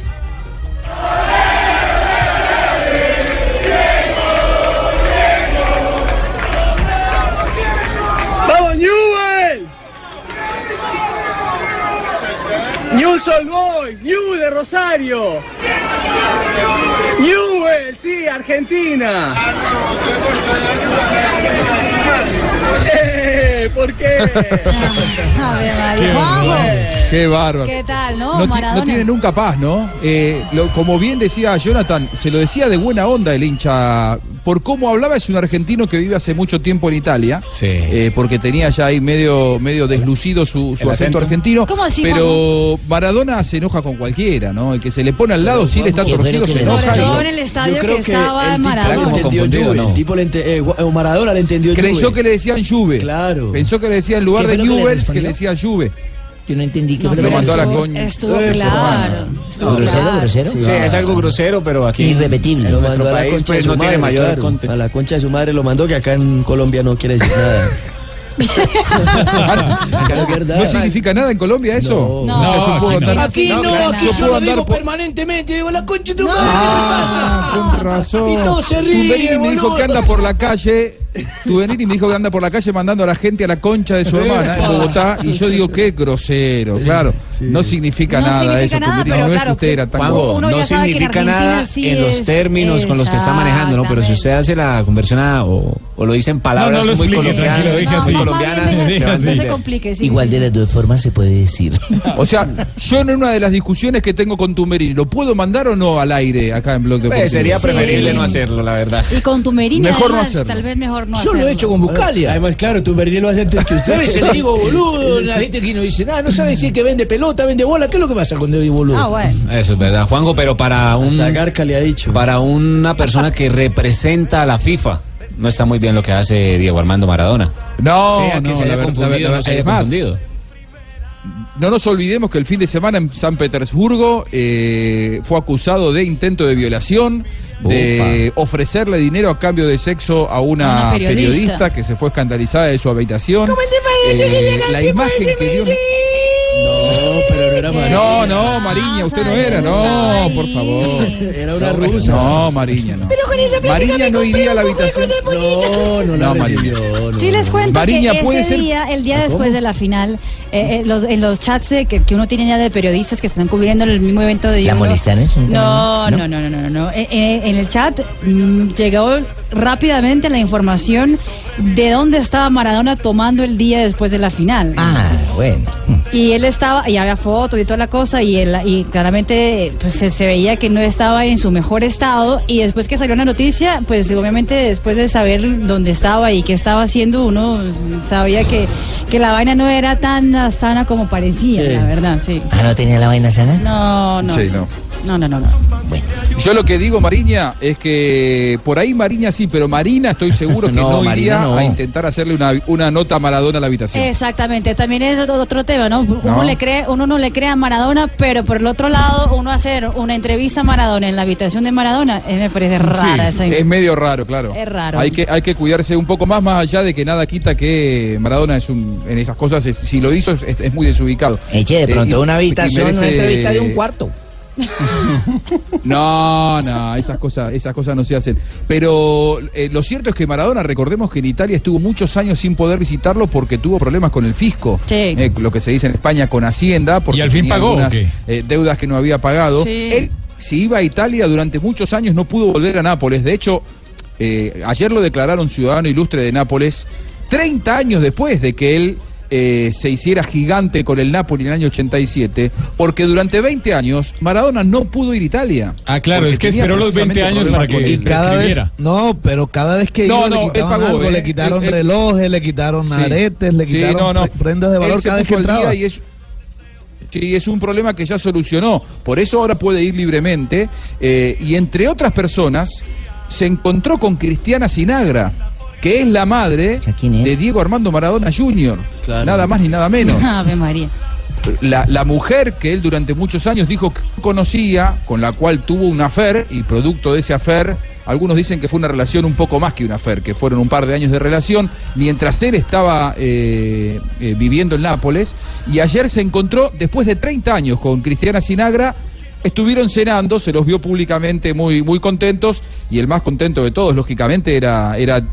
Boy, New de Rosario. Newell, sí, Argentina. Eh, ¿Por qué? A ver, María. Qué Juanjo, bárbaro. Qué bárbaro. ¿Qué tal, no? No, ti- Maradona. no tiene nunca paz, ¿no? Eh, lo- como bien decía Jonathan, se lo decía de buena onda el hincha. Por cómo hablaba, es un argentino que vive hace mucho tiempo en Italia. eh, porque tenía ya ahí medio, medio deslucido su, su ¿El acento acento? argentino. ¿Cómo así, Pero Maradona se enoja con cualquiera, ¿no? El que se le pone al lado, si él está torcido, pero se enoja. Sobre todo en el estadio que estaba el tipo Maradona. le entendió el tipo le ente- eh, Maradona le entendió Creyó Juve. que le decían Juve. Claro. Pensó que le decía en lugar ¿Qué de que Newell's, que le decía Juve. Yo no entendí No, Lo mandó a la estuvo- coña. Estuvo claro. Estuvo ¿Grosero, claro. grosero? Sí, es algo grosero, pero aquí Irrepetible. Lo mandó a la concha de su no tiene madre, mayor claro. contexto. A la concha de su madre lo mandó, que acá en Colombia no quiere decir nada. No es verdad. ¿No significa nada en Colombia eso? No. O sea, yo No, puedo aquí andar- no. Aquí no, yo aquí yo lo digo por- permanentemente. Digo, la concha de tu madre, Ah, ¿qué te pasa? con razón. Y todo se ríe, me dijo que anda por la calle Tuvenini me dijo que anda por la calle mandando a la gente a la concha de su hermana en Bogotá. Y yo digo, qué grosero, claro. No significa No nada significa eso, nada, pero no es claro, que usted era tan Juanjo, Uno ya no en significa nada sí en los es- términos con los que está manejando, ¿no? Pero si usted hace la conversión a- o, o lo dice en palabras No, no lo muy explique, colombianas, tranquilo, dice muy así. colombianas, No, se no complique. sí, Igual de las dos formas se puede decir. O sea, yo en una de las discusiones que tengo con Tumerini, ¿lo puedo mandar o no al aire acá en Blog de Pues, sería preferible no hacerlo, la verdad. Y con tu merina, Mejor no hacerlo. tal vez mejor no Yo lo he hecho con Bucalia. Además, claro, tu Bernier lo hace antes que a usted. veces le digo boludo, la gente aquí no dice nada, no sabe si es que vende pelota, vende bola, ¿qué es lo que pasa cuando digo boludo? Ah, bueno. Eso es verdad, Juanjo, pero para un Garca le ha dicho. para una persona que representa a la FIFA, no está muy bien lo que hace Diego Armando Maradona. No, sea que no, se la haya verdad- confundido, la- no se haya confundido. No nos olvidemos que el fin de semana en San Petersburgo eh, fue acusado de intento de violación, de ofrecerle dinero a cambio de sexo a una, periodista. periodista. que se fue escandalizada de su habitación. ¿Cómo te parece Eh, la imagen que dio. No, no era Mariña. No, no, Mariña, usted no era, no, por favor. Era una rusa. No, Mariña, no. Pero con esa Mariña no iría a la habitación. No, no No, Mariña. no. Sí les cuento Mariña, que puede ese ser- día, el día ¿Ah, después de la final, eh, eh, los, en los chats de que, que uno tiene ya de periodistas que están cubriendo el mismo evento de ¿La molestan, eh? No, no, no, no, no, no. Eh, eh, en el chat mm, llegó rápidamente la información de dónde estaba Maradona tomando el día después de la final. Ah, bueno. Y él estaba, y había fotos y toda la cosa, y, él, y claramente pues, se, se veía que no estaba en su mejor estado. Y después que salió la noticia, pues obviamente después de saber dónde estaba y qué estaba haciendo, uno sabía que, que la vaina no era tan sana como parecía, Sí. la verdad, sí. Ah, ¿no tenía la vaina sana? No, no. Sí, no. No, no, no, no. Yo lo que digo, Mariña, es que por ahí Mariña sí, pero Marina estoy seguro que No, no, Marina iría no. a intentar hacerle una, una nota a Maradona a la habitación. Exactamente, también es otro- tema, ¿no? Uno No. le cree, uno no le cree a Maradona, pero por el otro lado, uno hacer una entrevista a Maradona en la habitación de Maradona, eh, me parece rara esa Es medio raro, claro. Es raro. Hay que, hay que cuidarse un poco más, más allá de que nada quita que Maradona es un, en esas cosas, es- si lo hizo, es, es muy desubicado. Eche, de Eh, pronto y- una habitación, una entrevista de un cuarto. No, no, esas cosas, esas cosas no se hacen. Pero eh, lo cierto es que Maradona, recordemos que en Italia estuvo muchos años sin poder visitarlo porque tuvo problemas con el fisco. Sí. Eh, lo que se dice en España con Hacienda. Porque ¿Y al fin tenía pagó algunas, eh, deudas que no había pagado. Sí. Él, si iba a Italia durante muchos años, no pudo volver a Nápoles. De hecho, eh, ayer lo declararon ciudadano ilustre de Nápoles, 30 años después de que él eh, se hiciera gigante con el Napoli en el año 87, porque durante 20 años Maradona no pudo ir a Italia. Ah, claro, es que esperó los 20 precisamente años para que Y cada vez-. No, pero cada vez que No, iba no, le quitaban pagó, algo, ¿eh? le quitaron Él- él- relojes, le quitaron Sí. aretes, le Sí, quitaron no, no. pre- prendas de valor cada vez que entraba. y es- Sí, es un problema que ya solucionó. Por eso ahora puede ir libremente. eh, y entre otras personas, se encontró con Cristiana Sinagra, que es la madre de Diego Armando Maradona Jr. Nada más ni nada menos. Ave María. La, la mujer que él durante muchos años dijo que conocía, con la cual tuvo un afer, y producto de ese afer, algunos dicen que fue una relación un poco más que un afer, que fueron un par de años de relación, mientras él estaba eh, eh, viviendo en Nápoles, y ayer se encontró, después de 30 años, con Cristiana Sinagra, estuvieron cenando, se los vio públicamente muy, muy contentos, y el más contento de todos, lógicamente, era... era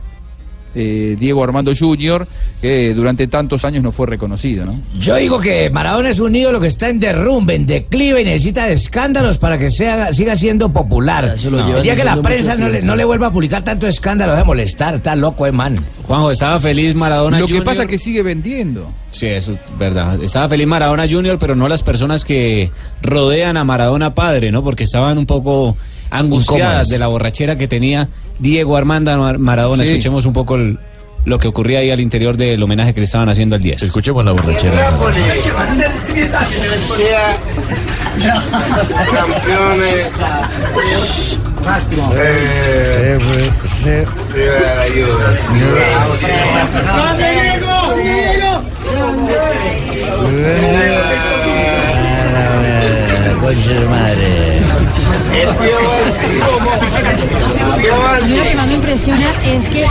eh, Diego Armando Jr., que durante tantos años no fue reconocido, ¿no? Yo digo que Maradona es un ídolo que está en derrumbe, en declive y necesita de escándalos para que sea, siga siendo popular. lo No. llevan El día que la prensa no le, no le vuelva a publicar tanto escándalo, de molestar, está loco, eh, man. Juanjo, estaba feliz Maradona Lo que Junior. pasa es que sigue vendiendo. Sí, eso es verdad. Estaba feliz Maradona Junior, pero no las personas que rodean a Maradona padre, ¿no? Porque estaban un poco angustiadas de la borrachera que tenía Diego Armando Mar- Maradona. Sí. Escuchemos un poco el- lo que ocurría ahí al interior del homenaje que le estaban haciendo al 10. Escuchemos la borrachera. Campeones. Eh, madre. A mí lo que más me impresiona es que,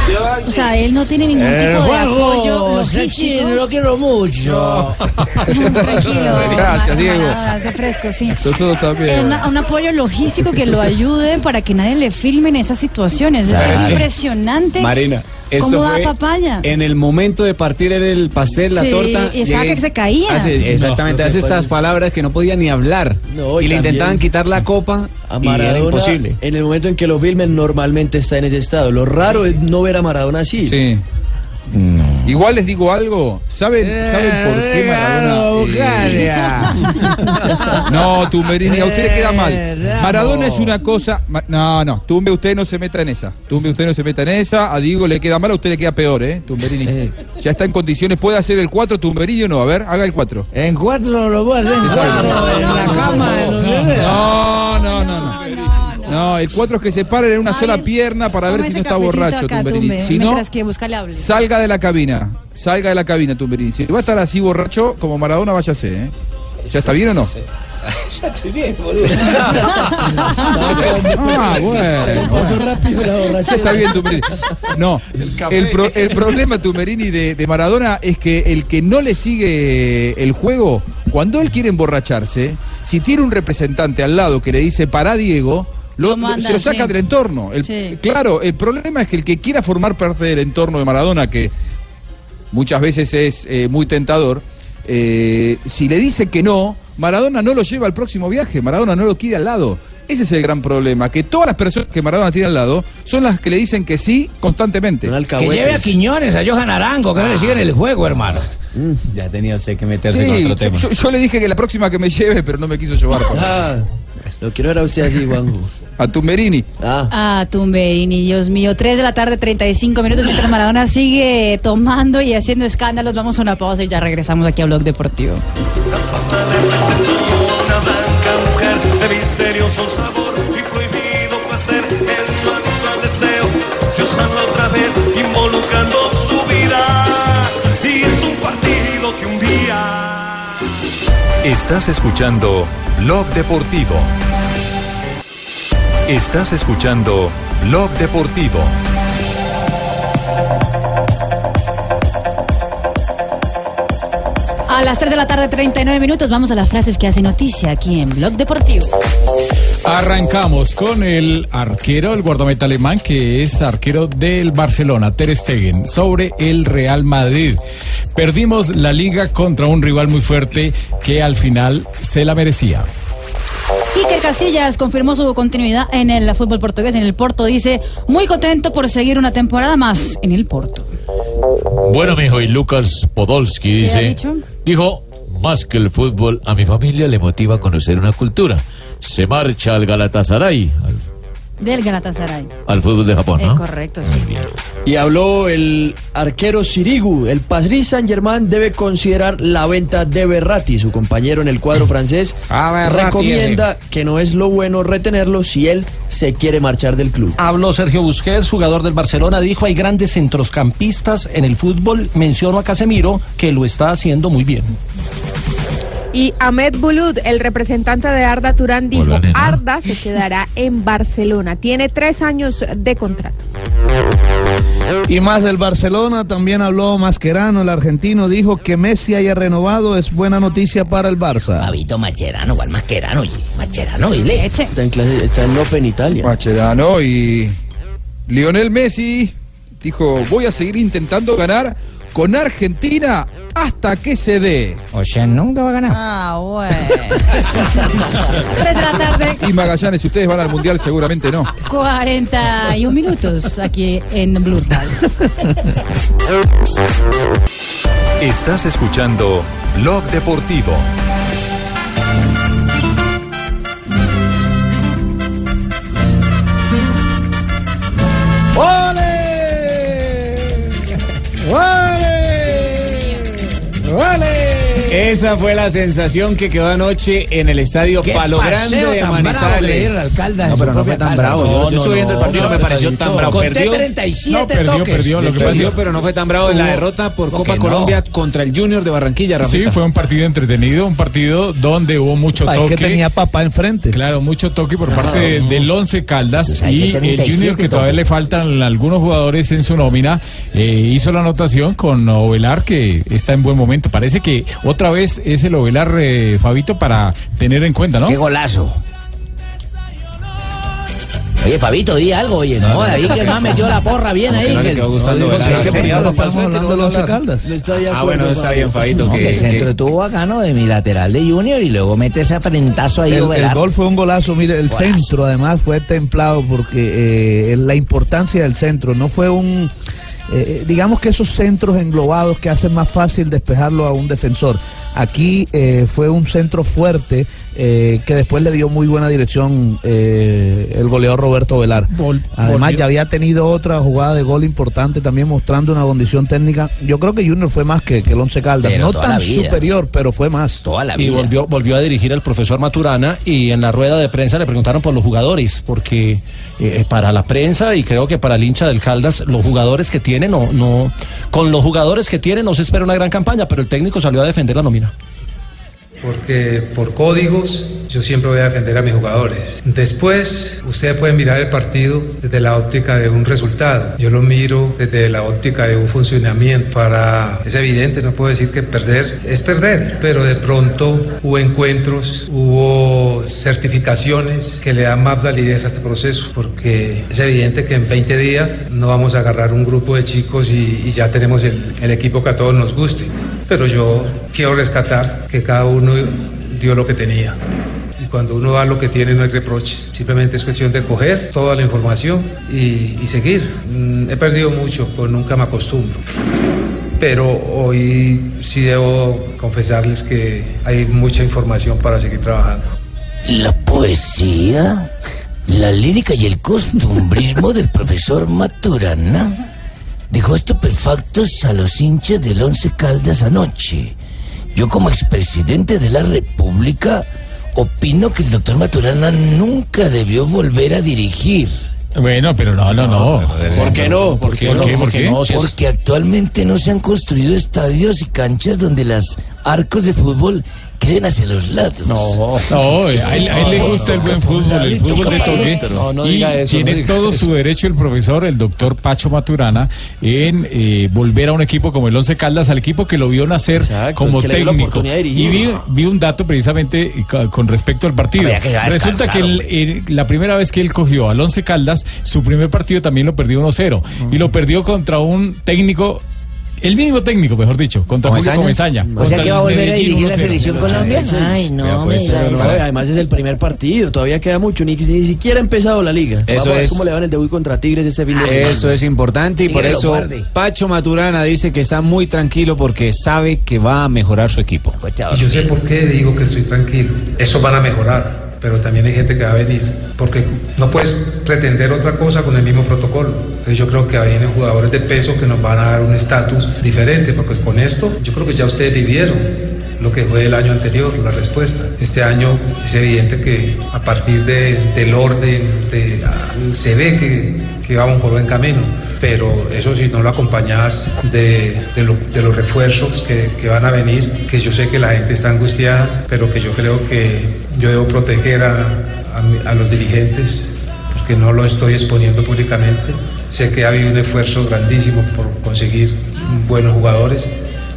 o sea, él no tiene ningún tipo de apoyo logístico. Sachin, lo quiero mucho. Tranquilo, Gracias, Diego. De fresco, sí. Nosotros también. una- un apoyo logístico que lo ayude para que nadie le filme en esas situaciones. Es, ¿Sabes es impresionante. Marina. Esto ¿Cómo da fue papaya? En el momento de partir el pastel, la Sí, torta. y estaba llegué- que se caía. Hace- exactamente, No, hace estas palabras que no podía ni hablar. No, y y le intentaban quitar la copa A y era Maradona, imposible. en el momento en que lo filmen, normalmente está en ese estado. Lo raro es no ver a Maradona así. Sí. Igual les digo algo. ¿Saben, ¿saben por qué Maradona? eh, no, Tumberini, a usted le queda mal. Maradona es una cosa. ma- No, no, Tumbe, usted no se meta en esa. Tumbe, usted no se meta en esa. A Diego le queda mal, a usted le queda peor, ¿eh? Tumberini. Ya está en condiciones. ¿Puede hacer el 4 Tumberini o no? A ver, haga el 4. En cuatro lo puedo hacer en cuatro, en la cama. en no. No, el 4 es que se paren en una sola pierna para ver si no está borracho, acá, Tumberini. Tumbe, Si no, que salga de la cabina. Salga de la cabina, Tumberini. Si va a estar así borracho como Maradona, váyase, ¿eh? ¿Ya está bien o no? Ya estoy bien, boludo. Ah, bueno. Pasó rápido la Ya borrachera. está bien, Tumberini. No, el, pro- el problema, Tumberini, de, de Maradona es que el que no le sigue el juego, cuando él quiere emborracharse, si tiene un representante al lado que le dice para Diego, lo- Lo manda, se lo saca sí. del entorno. El- Sí. Claro, el problema es que el que quiera formar parte del entorno de Maradona, que muchas veces es eh, muy tentador, eh, si le dice que no, Maradona no lo lleva al próximo viaje, Maradona no lo quiere al lado. Ese es el gran problema, que todas las personas que Maradona tiene al lado son las que le dicen que sí constantemente. Que lleve a Quiñones, a Johan Arango, que no le sigan el juego, hermano. Ya tenía usted que meterse Sí, con otro yo, tema. yo- yo le dije que la próxima que me lleve, pero no me quiso llevar. Ah, lo quiero ver a usted así, Juanjo. A Tumberini. Ah. Ah, Tumberini, Dios mío. 3 de la tarde, 35 minutos. Mientras Maradona sigue tomando y haciendo escándalos, vamos a una pausa y ya regresamos aquí a Blog Deportivo. Una blanca mujer de misterioso sabor y prohibido placer en su habitual deseo. Diosarla otra vez, involucrando su vida. Y es un partido que un día. Estás escuchando Blog Deportivo. Estás escuchando Blog Deportivo. A las 3 de la tarde, 39 minutos, vamos a las frases que hacen noticia aquí en Blog Deportivo. Arrancamos con el arquero, el guardameta alemán, que es arquero del Barcelona, Ter Stegen, sobre el Real Madrid. Perdimos la liga contra un rival muy fuerte que al final se la merecía. Iker Casillas confirmó su continuidad en el fútbol portugués. En el Porto dice, muy contento por seguir una temporada más en el Porto. Bueno, mijo, y Lucas Podolski ¿Qué ha dice, dicho? dijo, más que el fútbol, a mi familia le motiva a conocer una cultura. Se marcha al Galatasaray, al, Del Galatasaray. al fútbol de Japón, Eh, ¿no? correcto, sí. Y habló el arquero Sirigu. El Paris Saint-Germain debe considerar la venta de Berratti, su compañero en el cuadro francés. Berratti recomienda que no es lo bueno retenerlo si él se quiere marchar del club. Habló Sergio Busquets, jugador del Barcelona, dijo hay grandes centrocampistas en el fútbol. Mencionó a Casemiro, que lo está haciendo muy bien. Y Ahmed Bulud, el representante de Arda Turán, dijo, Hola. Arda se quedará en Barcelona. Tiene tres años de contrato. Y más del Barcelona, también habló Mascherano, el argentino, dijo que Messi haya renovado es buena noticia para el Barça. Pavito Mascherano, ¿cuál Mascherano? oye? Mascherano, y leche. Está en, clase, está en Open Italia. Macherano y Lionel Messi dijo, voy a seguir intentando ganar con Argentina hasta que se dé. O sea, nunca va a ganar. Ah, bueno. 3 de la tarde, Y Magallanes, si ustedes van al Mundial, seguramente no. 41 minutos aquí en Blue Radio. Estás escuchando Blog Deportivo. ¡Vale! Esa fue la sensación que quedó anoche en el estadio Qué Palo paseo Grande de tan bravo le Manizales. alcalde no, pero no fue tan casa. bravo. No, Yo, yo no, estoy viendo el partido, no, me pareció no, tan bravo. Perdió, 37 no, perdió, toques. perdió, lo que Perdió, pero no fue tan bravo en la derrota por ¿Cómo Copa? Colombia contra el Junior de Barranquilla, Sí, Rafita. fue un partido entretenido, un partido donde hubo mucho Ay, toque. que tenía papá enfrente. Claro, mucho toque por parte de- del Once Caldas Pues y el 37 Junior que todavía le faltan algunos jugadores en su nómina eh, hizo la anotación con Ovelar que está en buen momento. Parece que otra vez es el Ovelar eh, Fabito para tener en cuenta, ¿no? Qué golazo. Oye, Fabito, di algo, oye, no, ahí que man metió la porra bien ahí. no que quedó el- gustando no, estamos hablando de los Caldas. Ah, bueno, está bien, Fabito. No, que, que el centro que- estuvo bacano de mi lateral de Junior y luego mete ese frentazo ahí. El, el gol fue un golazo, mire, el Golazo. centro además fue templado porque eh, la importancia del centro no fue un, eh, digamos que esos centros englobados que hacen más fácil despejarlo a un defensor. Aquí eh, fue un centro fuerte eh, que después le dio muy buena dirección eh, el goleador Roberto Velar. Además volvió. ya había tenido otra jugada de gol importante también mostrando una condición técnica. Yo creo que Junior fue más que, que el Once Caldas, Pero no tan vida. superior, pero fue más. Toda la y volvió, volvió a dirigir al profesor Maturana y en la rueda de prensa le preguntaron por los jugadores, porque eh, para la prensa y creo que para el hincha del Caldas, los jugadores que tiene, no, no, con los jugadores que tiene no se espera una gran campaña, pero el técnico salió a defender la nómina. Porque por códigos yo siempre voy a defender a mis jugadores. Después, ustedes pueden mirar el partido desde la óptica de un resultado. Yo lo miro desde la óptica de un funcionamiento. Para es evidente, no puedo decir que perder es perder, pero de pronto hubo encuentros, hubo certificaciones que le dan más validez a este proceso, porque es evidente que en 20 días no vamos a agarrar un grupo de chicos y, ya tenemos el equipo que a todos nos guste. Pero yo quiero rescatar que cada uno dio lo que tenía. Y cuando uno da lo que tiene no hay reproches. Simplemente es cuestión de coger toda la información y, seguir. Mm, he perdido mucho, pues nunca me acostumbro. Pero hoy sí debo confesarles que hay mucha información para seguir trabajando. La poesía, la lírica y el costumbrismo del profesor Maturana dejó estupefactos a los hinchas del Once Caldas anoche. Yo como expresidente de la República opino que el doctor Maturana nunca debió volver a dirigir. Bueno, pero no, no, no. ¿Por qué no? ¿Por qué no? ¿Por qué? no? Si es- Porque actualmente no se han construido estadios y canchas donde las arcos de fútbol queden hacia los lados. No, no, a él, a él le gusta el buen fútbol, el fútbol de toque. No, no y eso, tiene no diga todo eso. su derecho el profesor, el doctor Pacho Maturana, en eh, volver a un equipo como el Once Caldas, al equipo que lo vio nacer como técnico. Y vi, vi un dato precisamente eh, con respecto al partido. Que Resulta que el- el- la primera vez que él cogió al Once Caldas, su primer partido también lo perdió 1-0. Y lo perdió contra un técnico. El mínimo técnico, mejor dicho, contra Julio Comesaña. O sea que va a el volver a dirigir la 1-0. selección Colombia. Ay, no, me eso. no, además es el primer partido, todavía queda mucho, ni, ni siquiera ha empezado la liga. Eso Vamos a ver es- cómo le van el debut contra Tigres este fin de semana. Eso es importante y por eso. Pacho Maturana dice que está muy tranquilo porque sabe que va a mejorar su equipo. Y yo sé por qué digo que estoy tranquilo. Estos van a mejorar, pero también hay gente que va a venir. Porque no puedes pretender otra cosa con el mismo protocolo. Entonces yo creo que vienen jugadores de peso que nos van a dar un estatus diferente, porque con esto yo creo que ya ustedes vivieron lo que fue el año anterior, la respuesta. Este año es evidente que a partir de- del orden de- se ve que vamos por buen camino, pero eso si no lo acompañas de, de lo- de los refuerzos que, que van a venir, que yo sé que la gente está angustiada, pero que yo creo que yo debo proteger a, a los dirigentes porque no lo estoy exponiendo públicamente. Sé que ha habido un esfuerzo grandísimo por conseguir buenos jugadores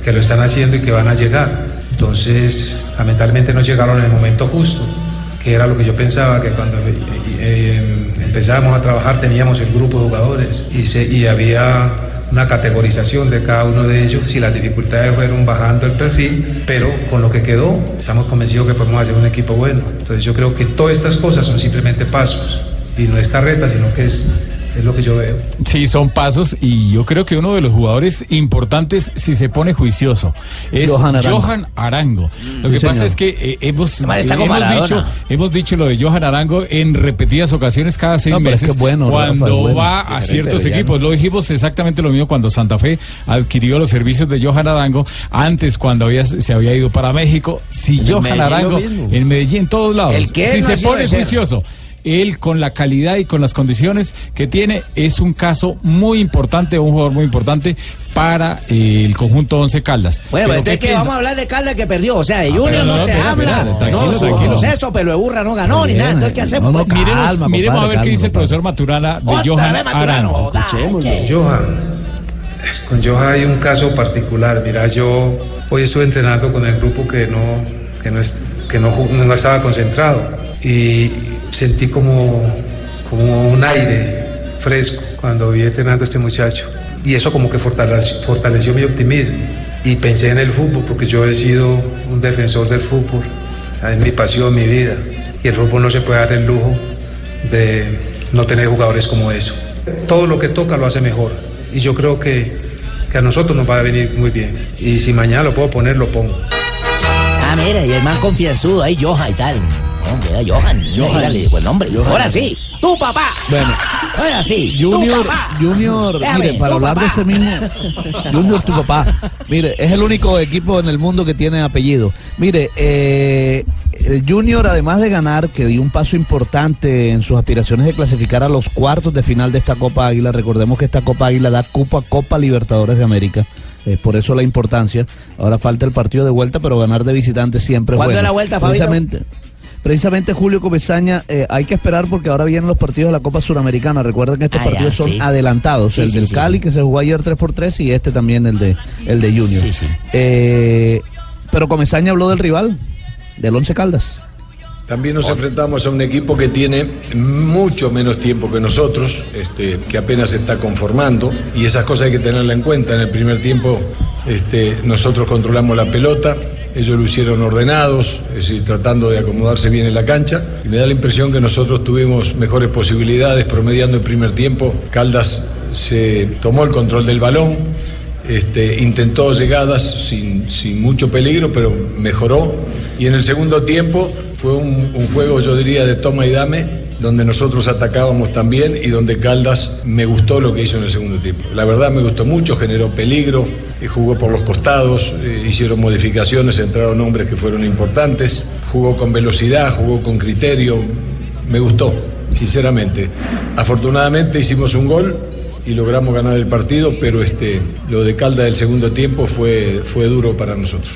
que lo están haciendo y que van a llegar. Entonces, lamentablemente no llegaron en el momento justo, que era lo que yo pensaba, que cuando eh, eh, empezábamos a trabajar teníamos el grupo de jugadores y, se- y había una categorización de cada uno de ellos y las dificultades fueron bajando el perfil, pero con lo que quedó estamos convencidos que podemos hacer un equipo bueno. Entonces yo creo que todas estas cosas son simplemente pasos y no es carreta, sino que es, es lo que yo veo. Sí, son pasos y yo creo que uno de los jugadores importantes, si se pone juicioso, es Johan Johan Arango. Arango. Lo Sí, que pasa es que eh, hemos, hemos, dicho, hemos dicho lo de Johan Arango en repetidas ocasiones, cada seis No, pero es meses, que es bueno, cuando bueno. va a ciertos equipos. Lo dijimos exactamente lo mismo cuando Santa Fe adquirió los servicios de Johan Arango, antes cuando había, se había ido para México. Si En Johan Medellín Arango, en Medellín, en todos lados, si no se pone ser. Él con la calidad y con las condiciones que tiene es un caso muy importante, un jugador muy importante para eh, el conjunto Once Caldas. Bueno, Pero ¿qué que piensa? vamos a hablar de Caldas que perdió. O sea, de Ah, Junior no, no, se espera, habla. no, su tranquilo. proceso, pero de burra no ganó ni nada. Entonces, ¿qué hacemos? no? Miremos, Calma, miremos compadre, a ver qué calma, dice el profesor Maturana de Otra Johan vez che. Johan, con Johan hay un caso particular. Mira, yo hoy estuve entrenando con el grupo que no, que no, es- que no estaba concentrado y sentí como como un aire fresco cuando vi entrenando a este muchacho. Y eso como que fortaleció, fortaleció mi optimismo. Y pensé en el fútbol, porque yo he sido un defensor del fútbol. Es mi pasión, mi vida. Y el fútbol no se puede dar el lujo de no tener jugadores como eso. Todo lo que toca lo hace mejor. Y yo creo que, que a nosotros nos va a venir muy bien. Y si mañana lo puedo poner, lo pongo. Ah, mira, y el man confianzudo, ahí Johan y tal. Hombre, era Johan. Johan. Dígale, buen nombre. Johan. Ahora sí, tu papá. Bueno, Ahora sí, tu Junior, papá. Junior, Déjame, mire, para hablar de ese mismo, Junior, tu papá, mire, es el único equipo en el mundo que tiene apellido. Mire, eh, el Junior, además de ganar, que dio un paso importante en sus aspiraciones de clasificar a los cuartos de final de esta Copa Águila, recordemos que esta Copa Águila da Copa Copa Libertadores de América. Es por eso la importancia. Ahora falta el partido de vuelta, pero ganar de visitante siempre es ¿Cuándo bueno. la vuelta, Fabito? Precisamente, Precisamente Julio Comesaña, eh, hay que esperar porque ahora vienen los partidos de la Copa Suramericana. Recuerden que estos Ah, ya, partidos son sí. adelantados. Sí, el sí, del sí, Cali, sí. que se jugó ayer 3x3, y este también, el de, el de Junior. Sí, sí. Eh, pero Comesaña habló del rival, del Once Caldas. También nos enfrentamos a un equipo que tiene mucho menos tiempo que nosotros, este, que apenas se está conformando, y esas cosas hay que tenerla en cuenta. En el primer tiempo este, nosotros controlamos la pelota, ellos lo hicieron ordenados, es decir, tratando de acomodarse bien en la cancha, y me da la impresión que nosotros tuvimos mejores posibilidades promediando el primer tiempo. Caldas se tomó el control del balón, este, intentó llegadas sin, sin mucho peligro, pero mejoró. Y en el segundo tiempo fue un, un juego, yo diría, de toma y dame, donde nosotros atacábamos también y donde Caldas me gustó lo que hizo en el segundo tiempo. La verdad me gustó mucho, generó peligro, eh, jugó por los costados, eh, hicieron modificaciones, entraron hombres que fueron importantes, jugó con velocidad, jugó con criterio, me gustó, sinceramente. Afortunadamente hicimos un gol y logramos ganar el partido, pero este, lo de Caldas del segundo tiempo fue, fue duro para nosotros.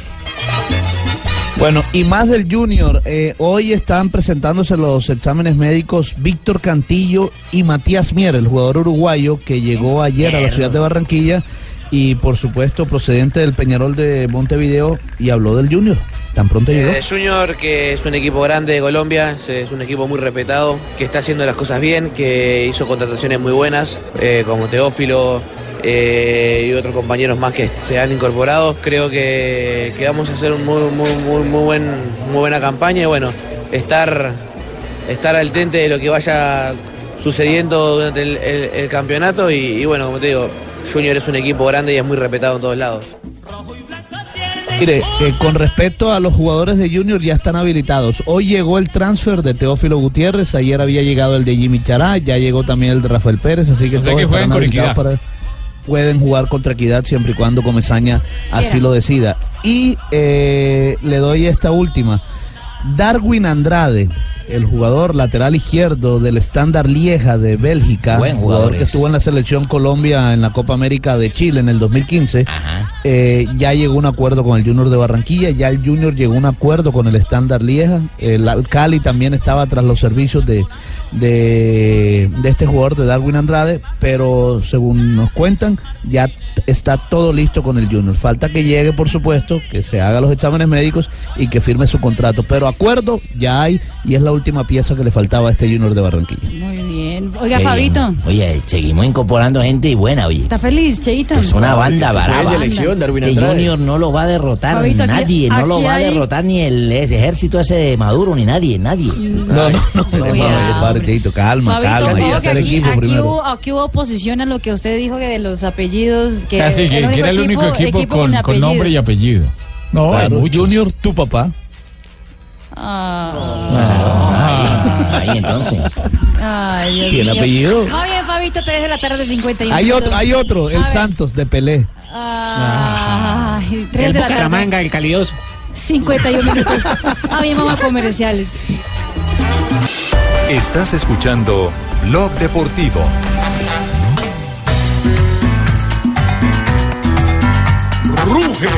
Bueno, y más del Junior. eh, hoy están presentándose los exámenes médicos Víctor Cantillo y Matías Mier, el jugador uruguayo que llegó ayer a la ciudad de Barranquilla y por supuesto procedente del Peñarol de Montevideo y habló del Junior. Tan pronto llegó. Eh, Junior, que es un equipo grande de Colombia, es- un equipo muy respetado, que está haciendo las cosas bien, que hizo contrataciones muy buenas, eh, como Teófilo eh, y otros compañeros más que se han incorporado. Creo que, que vamos a hacer un muy, muy, muy, muy, buen, muy buena campaña y bueno, estar, estar al tente de lo que vaya sucediendo durante el, el- el campeonato y, y bueno, como te digo, Junior es un equipo grande y es muy respetado en todos lados. Mire, eh, con respecto a los jugadores de Junior ya están habilitados. Hoy llegó el transfer de Teófilo Gutiérrez, ayer había llegado el de Jimmy Chará, ya llegó también el de Rafael Pérez, así que O sea todos que con habilitados para- pueden jugar contra Equidad siempre y cuando Comesaña así lo decida. Y eh, le doy esta última. Darwin Andrade, el jugador lateral izquierdo del Standard Lieja de Bélgica, Buen jugador jugador que es. estuvo en la selección Colombia en la Copa América de Chile en el 2015, eh, ya llegó a un acuerdo con el Junior de Barranquilla, ya el Junior llegó a un acuerdo con el Standard Lieja, el Al- Cali también estaba tras los servicios de, de, de este jugador de Darwin Andrade, pero según nos cuentan, ya está todo listo con el Junior. Falta que llegue, por supuesto, que se haga los exámenes médicos y que firme su contrato, pero acuerdo ya hay y es la última pieza que le faltaba a este Junior de Barranquilla. Muy bien. Oiga, Fabito. Oye, seguimos incorporando gente y buena, oye. ¿está feliz, Cheito? Es una banda baraba. Darwin que Junior no lo va a derrotar Fabito, aquí- nadie, no lo va a derrotar ni el ejército ese de Maduro, ni nadie, nadie. No, no, no, no, Cuidado. Calma, Fabito, calma, hay que ojo que hacer aquí, equipo aquí primero. hubo, aquí hubo oposición a lo que usted dijo que de los apellidos. Que Así Ah, que, que era el único equipo, con, con nombre y apellido. No, Claro, muchos. Junior, tu papá. Ah. Ahí entonces. Ay, Dios ¿Y el mío. apellido? Muy bien, Fabito, 3 de la tarde, 51 Hay minutos. otro, hay otro, A el ver. Santos de Pelé. Ay, 3 El de la tarde. El calidoso. 51 minutos. A mi mamá comerciales. Estás escuchando Blog Deportivo. Ruge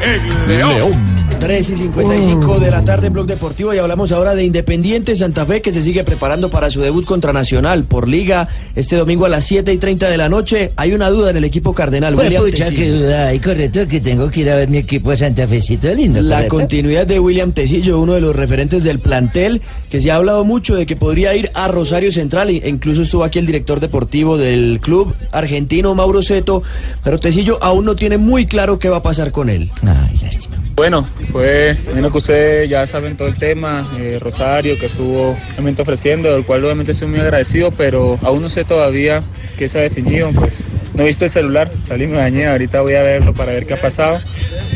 el león. 3 y 55 de la tarde en Blog Deportivo y hablamos ahora de Independiente Santa Fe que se sigue preparando para su debut contra Nacional por Liga este domingo a las 7 y 30 de la noche. Hay una duda en el equipo cardenal. Pues William pucha, qué duda hay, correcto, que tengo que ir a ver mi equipo Santa Fecito lindo. La correcto. continuidad de William Tecillo, uno de los referentes del plantel, que se ha hablado mucho de que podría ir a Rosario Central, e incluso estuvo aquí el director deportivo del club argentino, Mauro Seto, pero Tecillo aún no tiene muy claro qué va a pasar con él. Bueno, fue, menos que ustedes ya saben todo el tema, eh, Rosario que estuvo realmente ofreciendo, del cual obviamente estoy muy agradecido, pero aún no sé todavía qué se ha definido, pues no he visto el celular, salí me bañé, ahorita voy a verlo para ver qué ha pasado,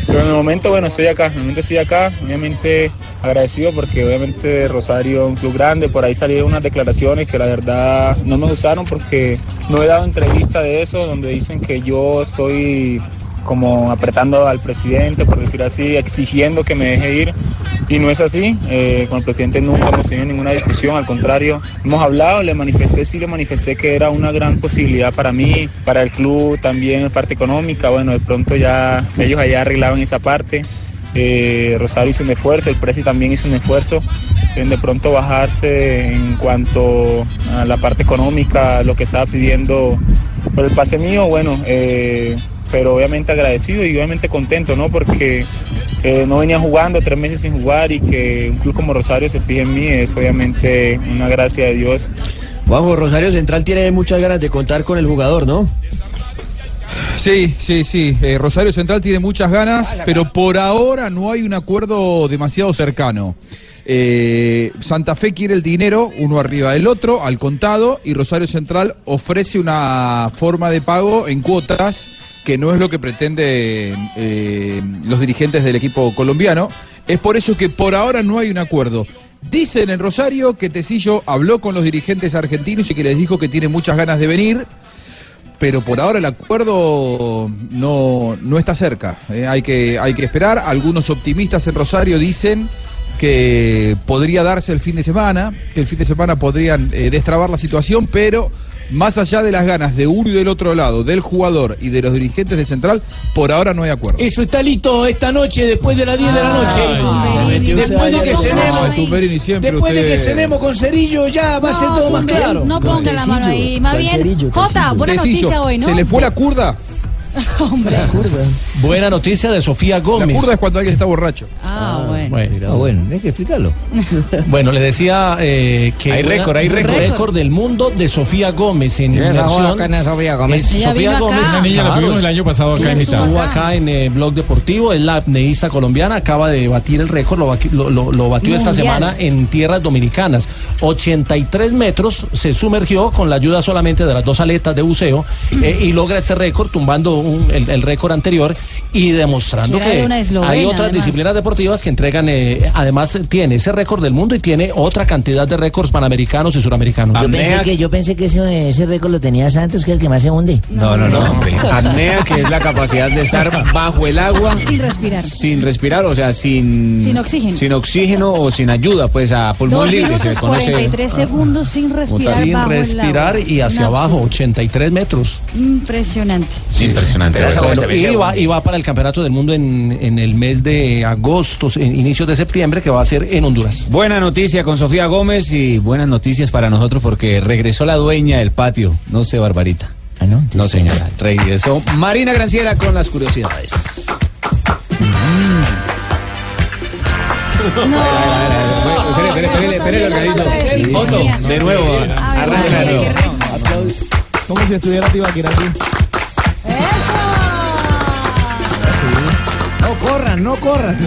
pero en el momento, bueno, estoy acá, en el momento estoy acá, obviamente agradecido porque obviamente Rosario es un club grande, por ahí salieron unas declaraciones que la verdad no me gustaron porque no he dado entrevista de eso, donde dicen que yo estoy como apretando al presidente, por decir así, exigiendo que me deje ir. Y no es así. Eh, con el presidente nunca hemos tenido ninguna discusión, al contrario, hemos hablado, le manifesté, sí le manifesté que era una gran posibilidad para mí, para el club también, en parte económica. Bueno, de pronto ya ellos allá arreglaban esa parte. Eh, Rosario hizo un esfuerzo, el Presi también hizo un esfuerzo en de pronto bajarse en cuanto a la parte económica, lo que estaba pidiendo por el pase mío, bueno, eh, pero obviamente agradecido y obviamente contento, ¿no? Porque eh, no venía jugando tres meses sin jugar y que un club como Rosario se fije en mí es obviamente una gracia de Dios. Juanjo, Rosario Central tiene muchas ganas de contar con el jugador, ¿no? Sí, sí, sí. Eh, Rosario Central tiene muchas ganas, pero por ahora no hay un acuerdo demasiado cercano. Eh, Santa Fe quiere el dinero, uno arriba del otro, al contado, y Rosario Central ofrece una forma de pago en cuotas que no es lo que pretenden eh, los dirigentes del equipo colombiano. Es por eso que por ahora no hay un acuerdo. Dicen en Rosario que Tecillo habló con los dirigentes argentinos y que les dijo que tiene muchas ganas de venir pero por ahora el acuerdo no, no está cerca. eh, hay, que, hay que esperar. Algunos optimistas en Rosario dicen que podría darse el fin de semana, que el fin de semana podrían eh, destrabar la situación, pero más allá de las ganas de uno y del otro lado, del jugador y de los dirigentes de Central, por ahora no hay acuerdo. Eso está listo esta noche, después de las 10 de la noche. después de que cenemos. Después de que cenemos con Cerillo, ya va a ser todo más claro. No ponga la mano ahí. Más bien, Jota, buena noticia hoy, ¿no? ¿Se le fue la curda? Hombre. Buena noticia de Sofía Gómez. La curda es cuando alguien está borracho. Ah, bueno. Bueno, Ah, bueno, hay que explicarlo. Bueno, le decía eh, que Hay récord, hay récord. récord del mundo de Sofía Gómez en ¿Quién es Sofía Gómez? Es Sofía. Gómez. Esa niña la tuvimos el año pasado acá en estuvo acá en eh, Blog Deportivo, es la apneísta colombiana, acaba de batir el récord, lo, lo- lo- lo batió esta semana en tierras dominicanas. 83 metros se sumergió con la ayuda solamente de las dos aletas de buceo eh, y logra este récord tumbando un- el, el récord anterior y demostrando Que era de que una eslovena, hay otras además. disciplinas deportivas que entregan, eh, además tiene ese récord del mundo y tiene otra cantidad de récords panamericanos y suramericanos. Yo pensé que, yo pensé que ese, ese récord lo tenía Santos, que es el que más se hunde. No, no, no, hombre. Apnea, que es la capacidad de estar bajo el agua Sin respirar. sin respirar, o sea, sin... Sin oxígeno. Sin oxígeno o sin ayuda, pues a pulmón Dos libre se conoce. 43 segundos sin respirar Sin bajo el respirar agua. y hacia abajo, absurdo. 83 metros. Impresionante. Impresionante. Bueno, y, va, y va para el Campeonato del Mundo en, en el mes de agosto, en inicios de septiembre, que va a ser en Honduras. Buena noticia con Sofía Gómez y buenas noticias para nosotros porque regresó la dueña del patio. No sé, Barbarita. Ah, no. No, señora. Regresó Marina Granciera con las curiosidades. Espere, lo. Otto, de nuevo, arranca. Como si estuviera Tibaquira aquí. No corran, no corran.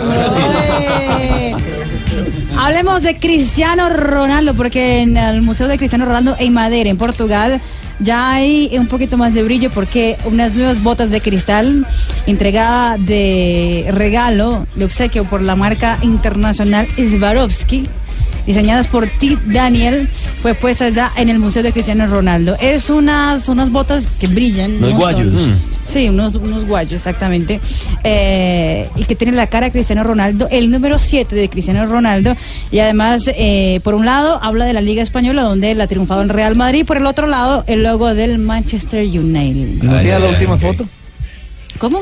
Hablemos de Cristiano Ronaldo, porque en el Museo de Cristiano Ronaldo en Madera, en Portugal, ya hay un poquito más de brillo porque unas nuevas botas de cristal entregada de regalo, de obsequio por la marca internacional Swarovski, diseñadas por T. Daniel, fue puesta ya en el Museo de Cristiano Ronaldo. Es unas, unas botas que brillan. ¿no? guayos. Mm. Sí, unos, unos guayos, exactamente. Eh, y que tiene la cara de Cristiano Ronaldo, el número 7 de Cristiano Ronaldo. Y además, eh, por un lado, habla de la Liga Española, donde él ha triunfado en Real Madrid. Por el otro lado, el logo del Manchester United. ¿No tiene la última foto? ¿Cómo?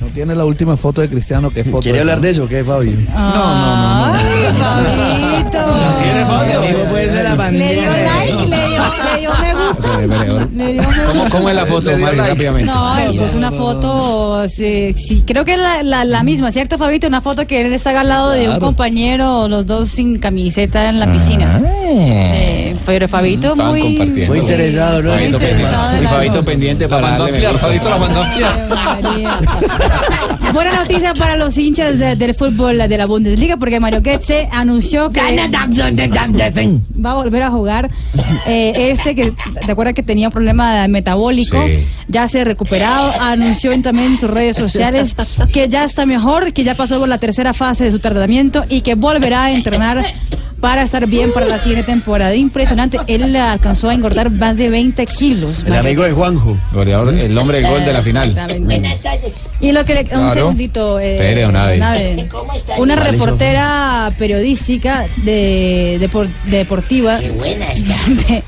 No tiene la última foto de Cristiano que foto. ¿Quiere hablar de eso o qué, Fabio? No, no, no, no. Ay, Fabito. pues de la Le dio like, le dio, le dio ¿Cómo, cómo es la foto, Mari, rápidamente? No, puso una foto, sí, sí, creo que es la, la, la misma, ¿cierto, Fabito? Una foto que él está al lado de un compañero, los dos sin camiseta en la piscina. Eh, pero Fabito Estaban muy... Muy interesado, ¿no? Fabito Muy interesado pendiente, en y. Fabito pendiente para darle. Fabito la mandó a. Buena noticia para los hinchas de- del fútbol de la Bundesliga porque Mario Götze anunció que va a volver a jugar. Eh, este que, ¿te acuerdas que tenía un problema metabólico? Sí. Ya se ha recuperado. Anunció en- también en sus redes sociales que ya está mejor, que ya pasó por la tercera fase de su tratamiento y que volverá a entrenar para estar bien para la siguiente temporada. Impresionante. Él alcanzó a engordar más de 20 kilos. El amigo de Juanjo. Goleador, el hombre del gol de la final. Exactamente. Y lo que le. Un Claro. segundito. Eh, Espere, don Abe. Nave. Una reportera periodística de, depor- deportiva. Qué buena está.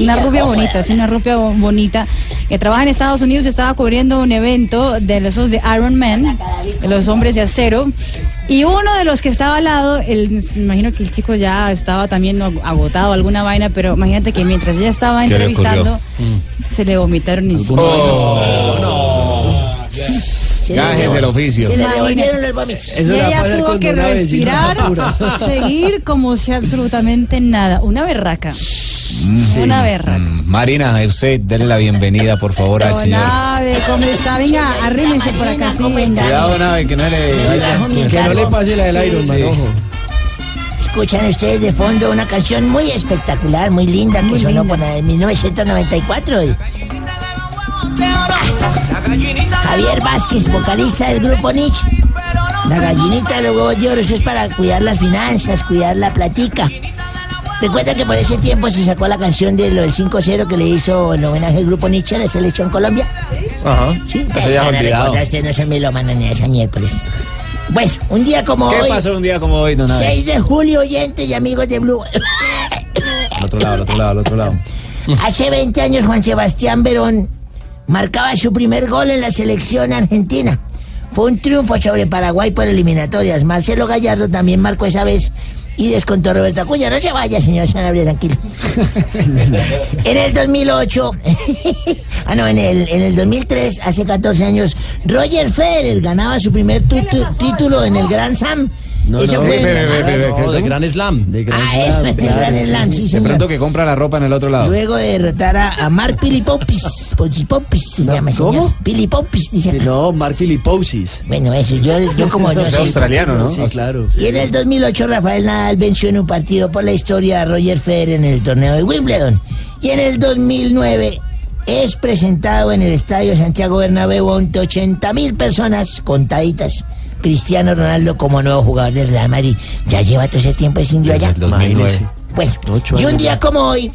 una rubia bonita, sí, una rubia bo- bonita. Que trabaja en Estados Unidos. Estaba cubriendo un evento de esos de Iron Man, de los hombres de acero. Y uno de los que estaba al lado, el, me imagino que el chico ya estaba también ag- agotado, alguna vaina, pero imagínate que mientras ella estaba ¿Qué le entrevistando, ocurrió? se le vomitaron encima. Gajes del oficio. Se le devolvieron los vómitos. y ella tuvo que respirar, seguir como si absolutamente nada. Una berraca. Una berraca. Mm, Marina, usted dele la bienvenida, por favor, al señor. Nave, ¿cómo está? Venga, arrímense por acá, sí, venga. Cuidado, Nave, que no le vaya. Que no le pase la del Iron Man, Sí. ojo. Escuchan ustedes de fondo una canción muy espectacular, muy linda, que sonó por la de 1994. El- Javier Vázquez, vocalista del grupo Nietzsche. La gallinita de los huevos de oro, eso es para cuidar las finanzas, cuidar la platica. Recuerda que por ese tiempo se sacó la canción de lo del 5-0 que le hizo el homenaje al grupo Nietzsche a la selección Colombia. Ajá. Sí, ustedes ya ustedes no son melómanos ni ese miércoles. Bueno, un día como ¿Qué hoy, pasó un día como hoy, don Nave? 6 de julio, oyentes y amigos de Blue. Al otro lado, al otro lado, al otro lado. Hace 20 años Juan Sebastián Verón marcaba su primer gol en la selección argentina. Fue un triunfo sobre Paraguay por eliminatorias. Marcelo Gallardo también marcó esa vez y descontó a Roberto Acuña. No se vaya, señor Sanabria, tranquilo. en el 2008, ah no, en el, en el 2003, hace 14 años, Roger Federer ganaba su primer tu- tu- título en el Grand Slam. Eso fue en- No, de Gran Slam. Ah, eso, el Gran Slam, sí, De señor. pronto que compra la ropa en el otro lado. Luego de derrotar a, a Mark Pilipopis. Pilipopis se llama, señor. ¿cómo? Pilipopis, dice. No, Mark Filipousis. Bueno, eso, yo, yo como yo Es sé. australiano, ¿no? Sí, claro. Y en el 2008 Rafael Nadal venció en un partido por la historia a Roger Federer en el torneo de Wimbledon. Y en el 2009 es presentado en el Estadio Santiago Bernabéu ante 80 mil personas contaditas. Cristiano Ronaldo como nuevo jugador del Real Madrid. Ya lleva todo ese tiempo ese indio allá. Desde el 2009. Bueno, y un años día como hoy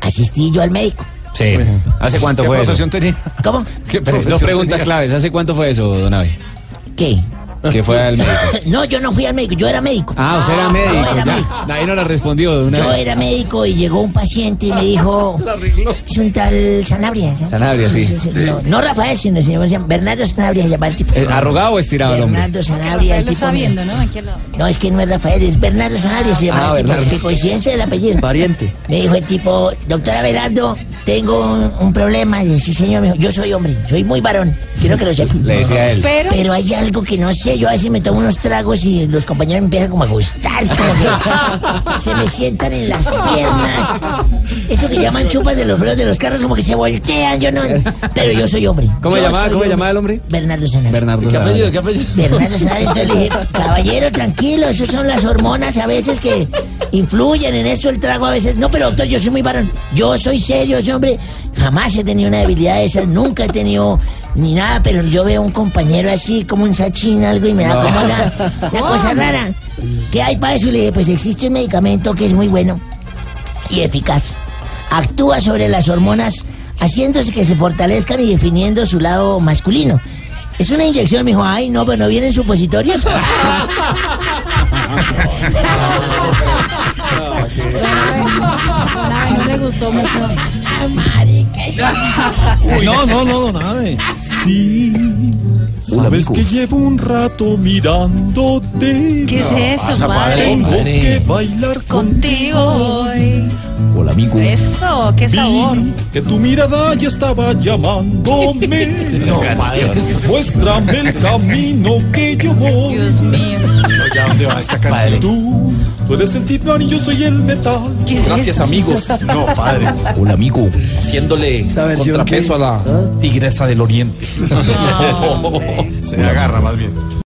asistí yo al médico. Sí. ¿Hace cuánto fue eso? tenía? ¿Cómo? ¿Qué Dos preguntas claves. ¿Hace cuánto fue eso, don Abe? ¿Qué? Que fue al médico. No, yo no fui al médico, yo era médico. Ah, usted era Yo médico. era ya. médico. Nadie no le respondió de una Yo vez. era médico y llegó un paciente y me dijo, es un tal Sanabria. ¿sabes? Sanabria, sí. No, no Rafael, sino se llama Bernardo Sanabria, se llama el tipo. Eh, ¿Arrugado o estirado el hombre? Bernardo Sanabria, el Él lo está viendo, ¿no? Aquí. No, es que no es Rafael, es Bernardo Sanabria, se llama Ah, el tipo. Bernardo. Es que coincidencia del apellido. Pariente. Me dijo el tipo, doctora Belardo, tengo un, un problema. Y sí, señor, me dijo, yo soy hombre, soy muy varón. Quiero que lo sepa. Le decía él. Pero, Pero hay algo que no sé, yo a veces me tomo unos tragos y los compañeros me empiezan como a gustar, como que se me sientan en las piernas. Eso que llaman chupas de los frenos de los carros, como que se voltean, yo no. Pero yo soy hombre. ¿Cómo Yo llamaba? ¿Cómo hombre. llamaba el hombre? Bernardo Sanabria. Bernardo. ¿Qué apellido? ¿Qué apellido? Bernardo Sanabria, entonces le dije, caballero, tranquilo, esas son las hormonas a veces que influyen en eso el trago a veces. No, pero doctor, yo soy muy varón. Yo soy serio, soy hombre. Jamás he tenido una debilidad de esas, nunca he tenido ni nada, pero yo veo un compañero así como un sachín, algo, y me da No. como la, la cosa rara. ¿Qué hay para eso? Y le dije, pues existe un medicamento que es muy bueno y eficaz. Actúa sobre las hormonas haciéndose que se fortalezcan y definiendo su lado masculino. Es una inyección, me dijo, ay, no, pero no vienen supositorios. No le gustó mucho. Marica. No, no, no, don Abe. Sabes que llevo un rato mirándote. ¿Qué es eso, padre? Tengo Padre. que bailar Contigo hoy. Hola, amigo. Eso, qué sabor. Que tu mirada ya estaba llamándome. No, padre. Muéstrame el camino que yo voy. Dios mío. ¿Ya dónde va esta canción? Tú, tú eres el titán y yo soy el metal. ¿Qué es Gracias, amigos. No, padre. Hola, amigo. Haciéndole contrapeso qué? a la tigresa del oriente. Se agarra más bien.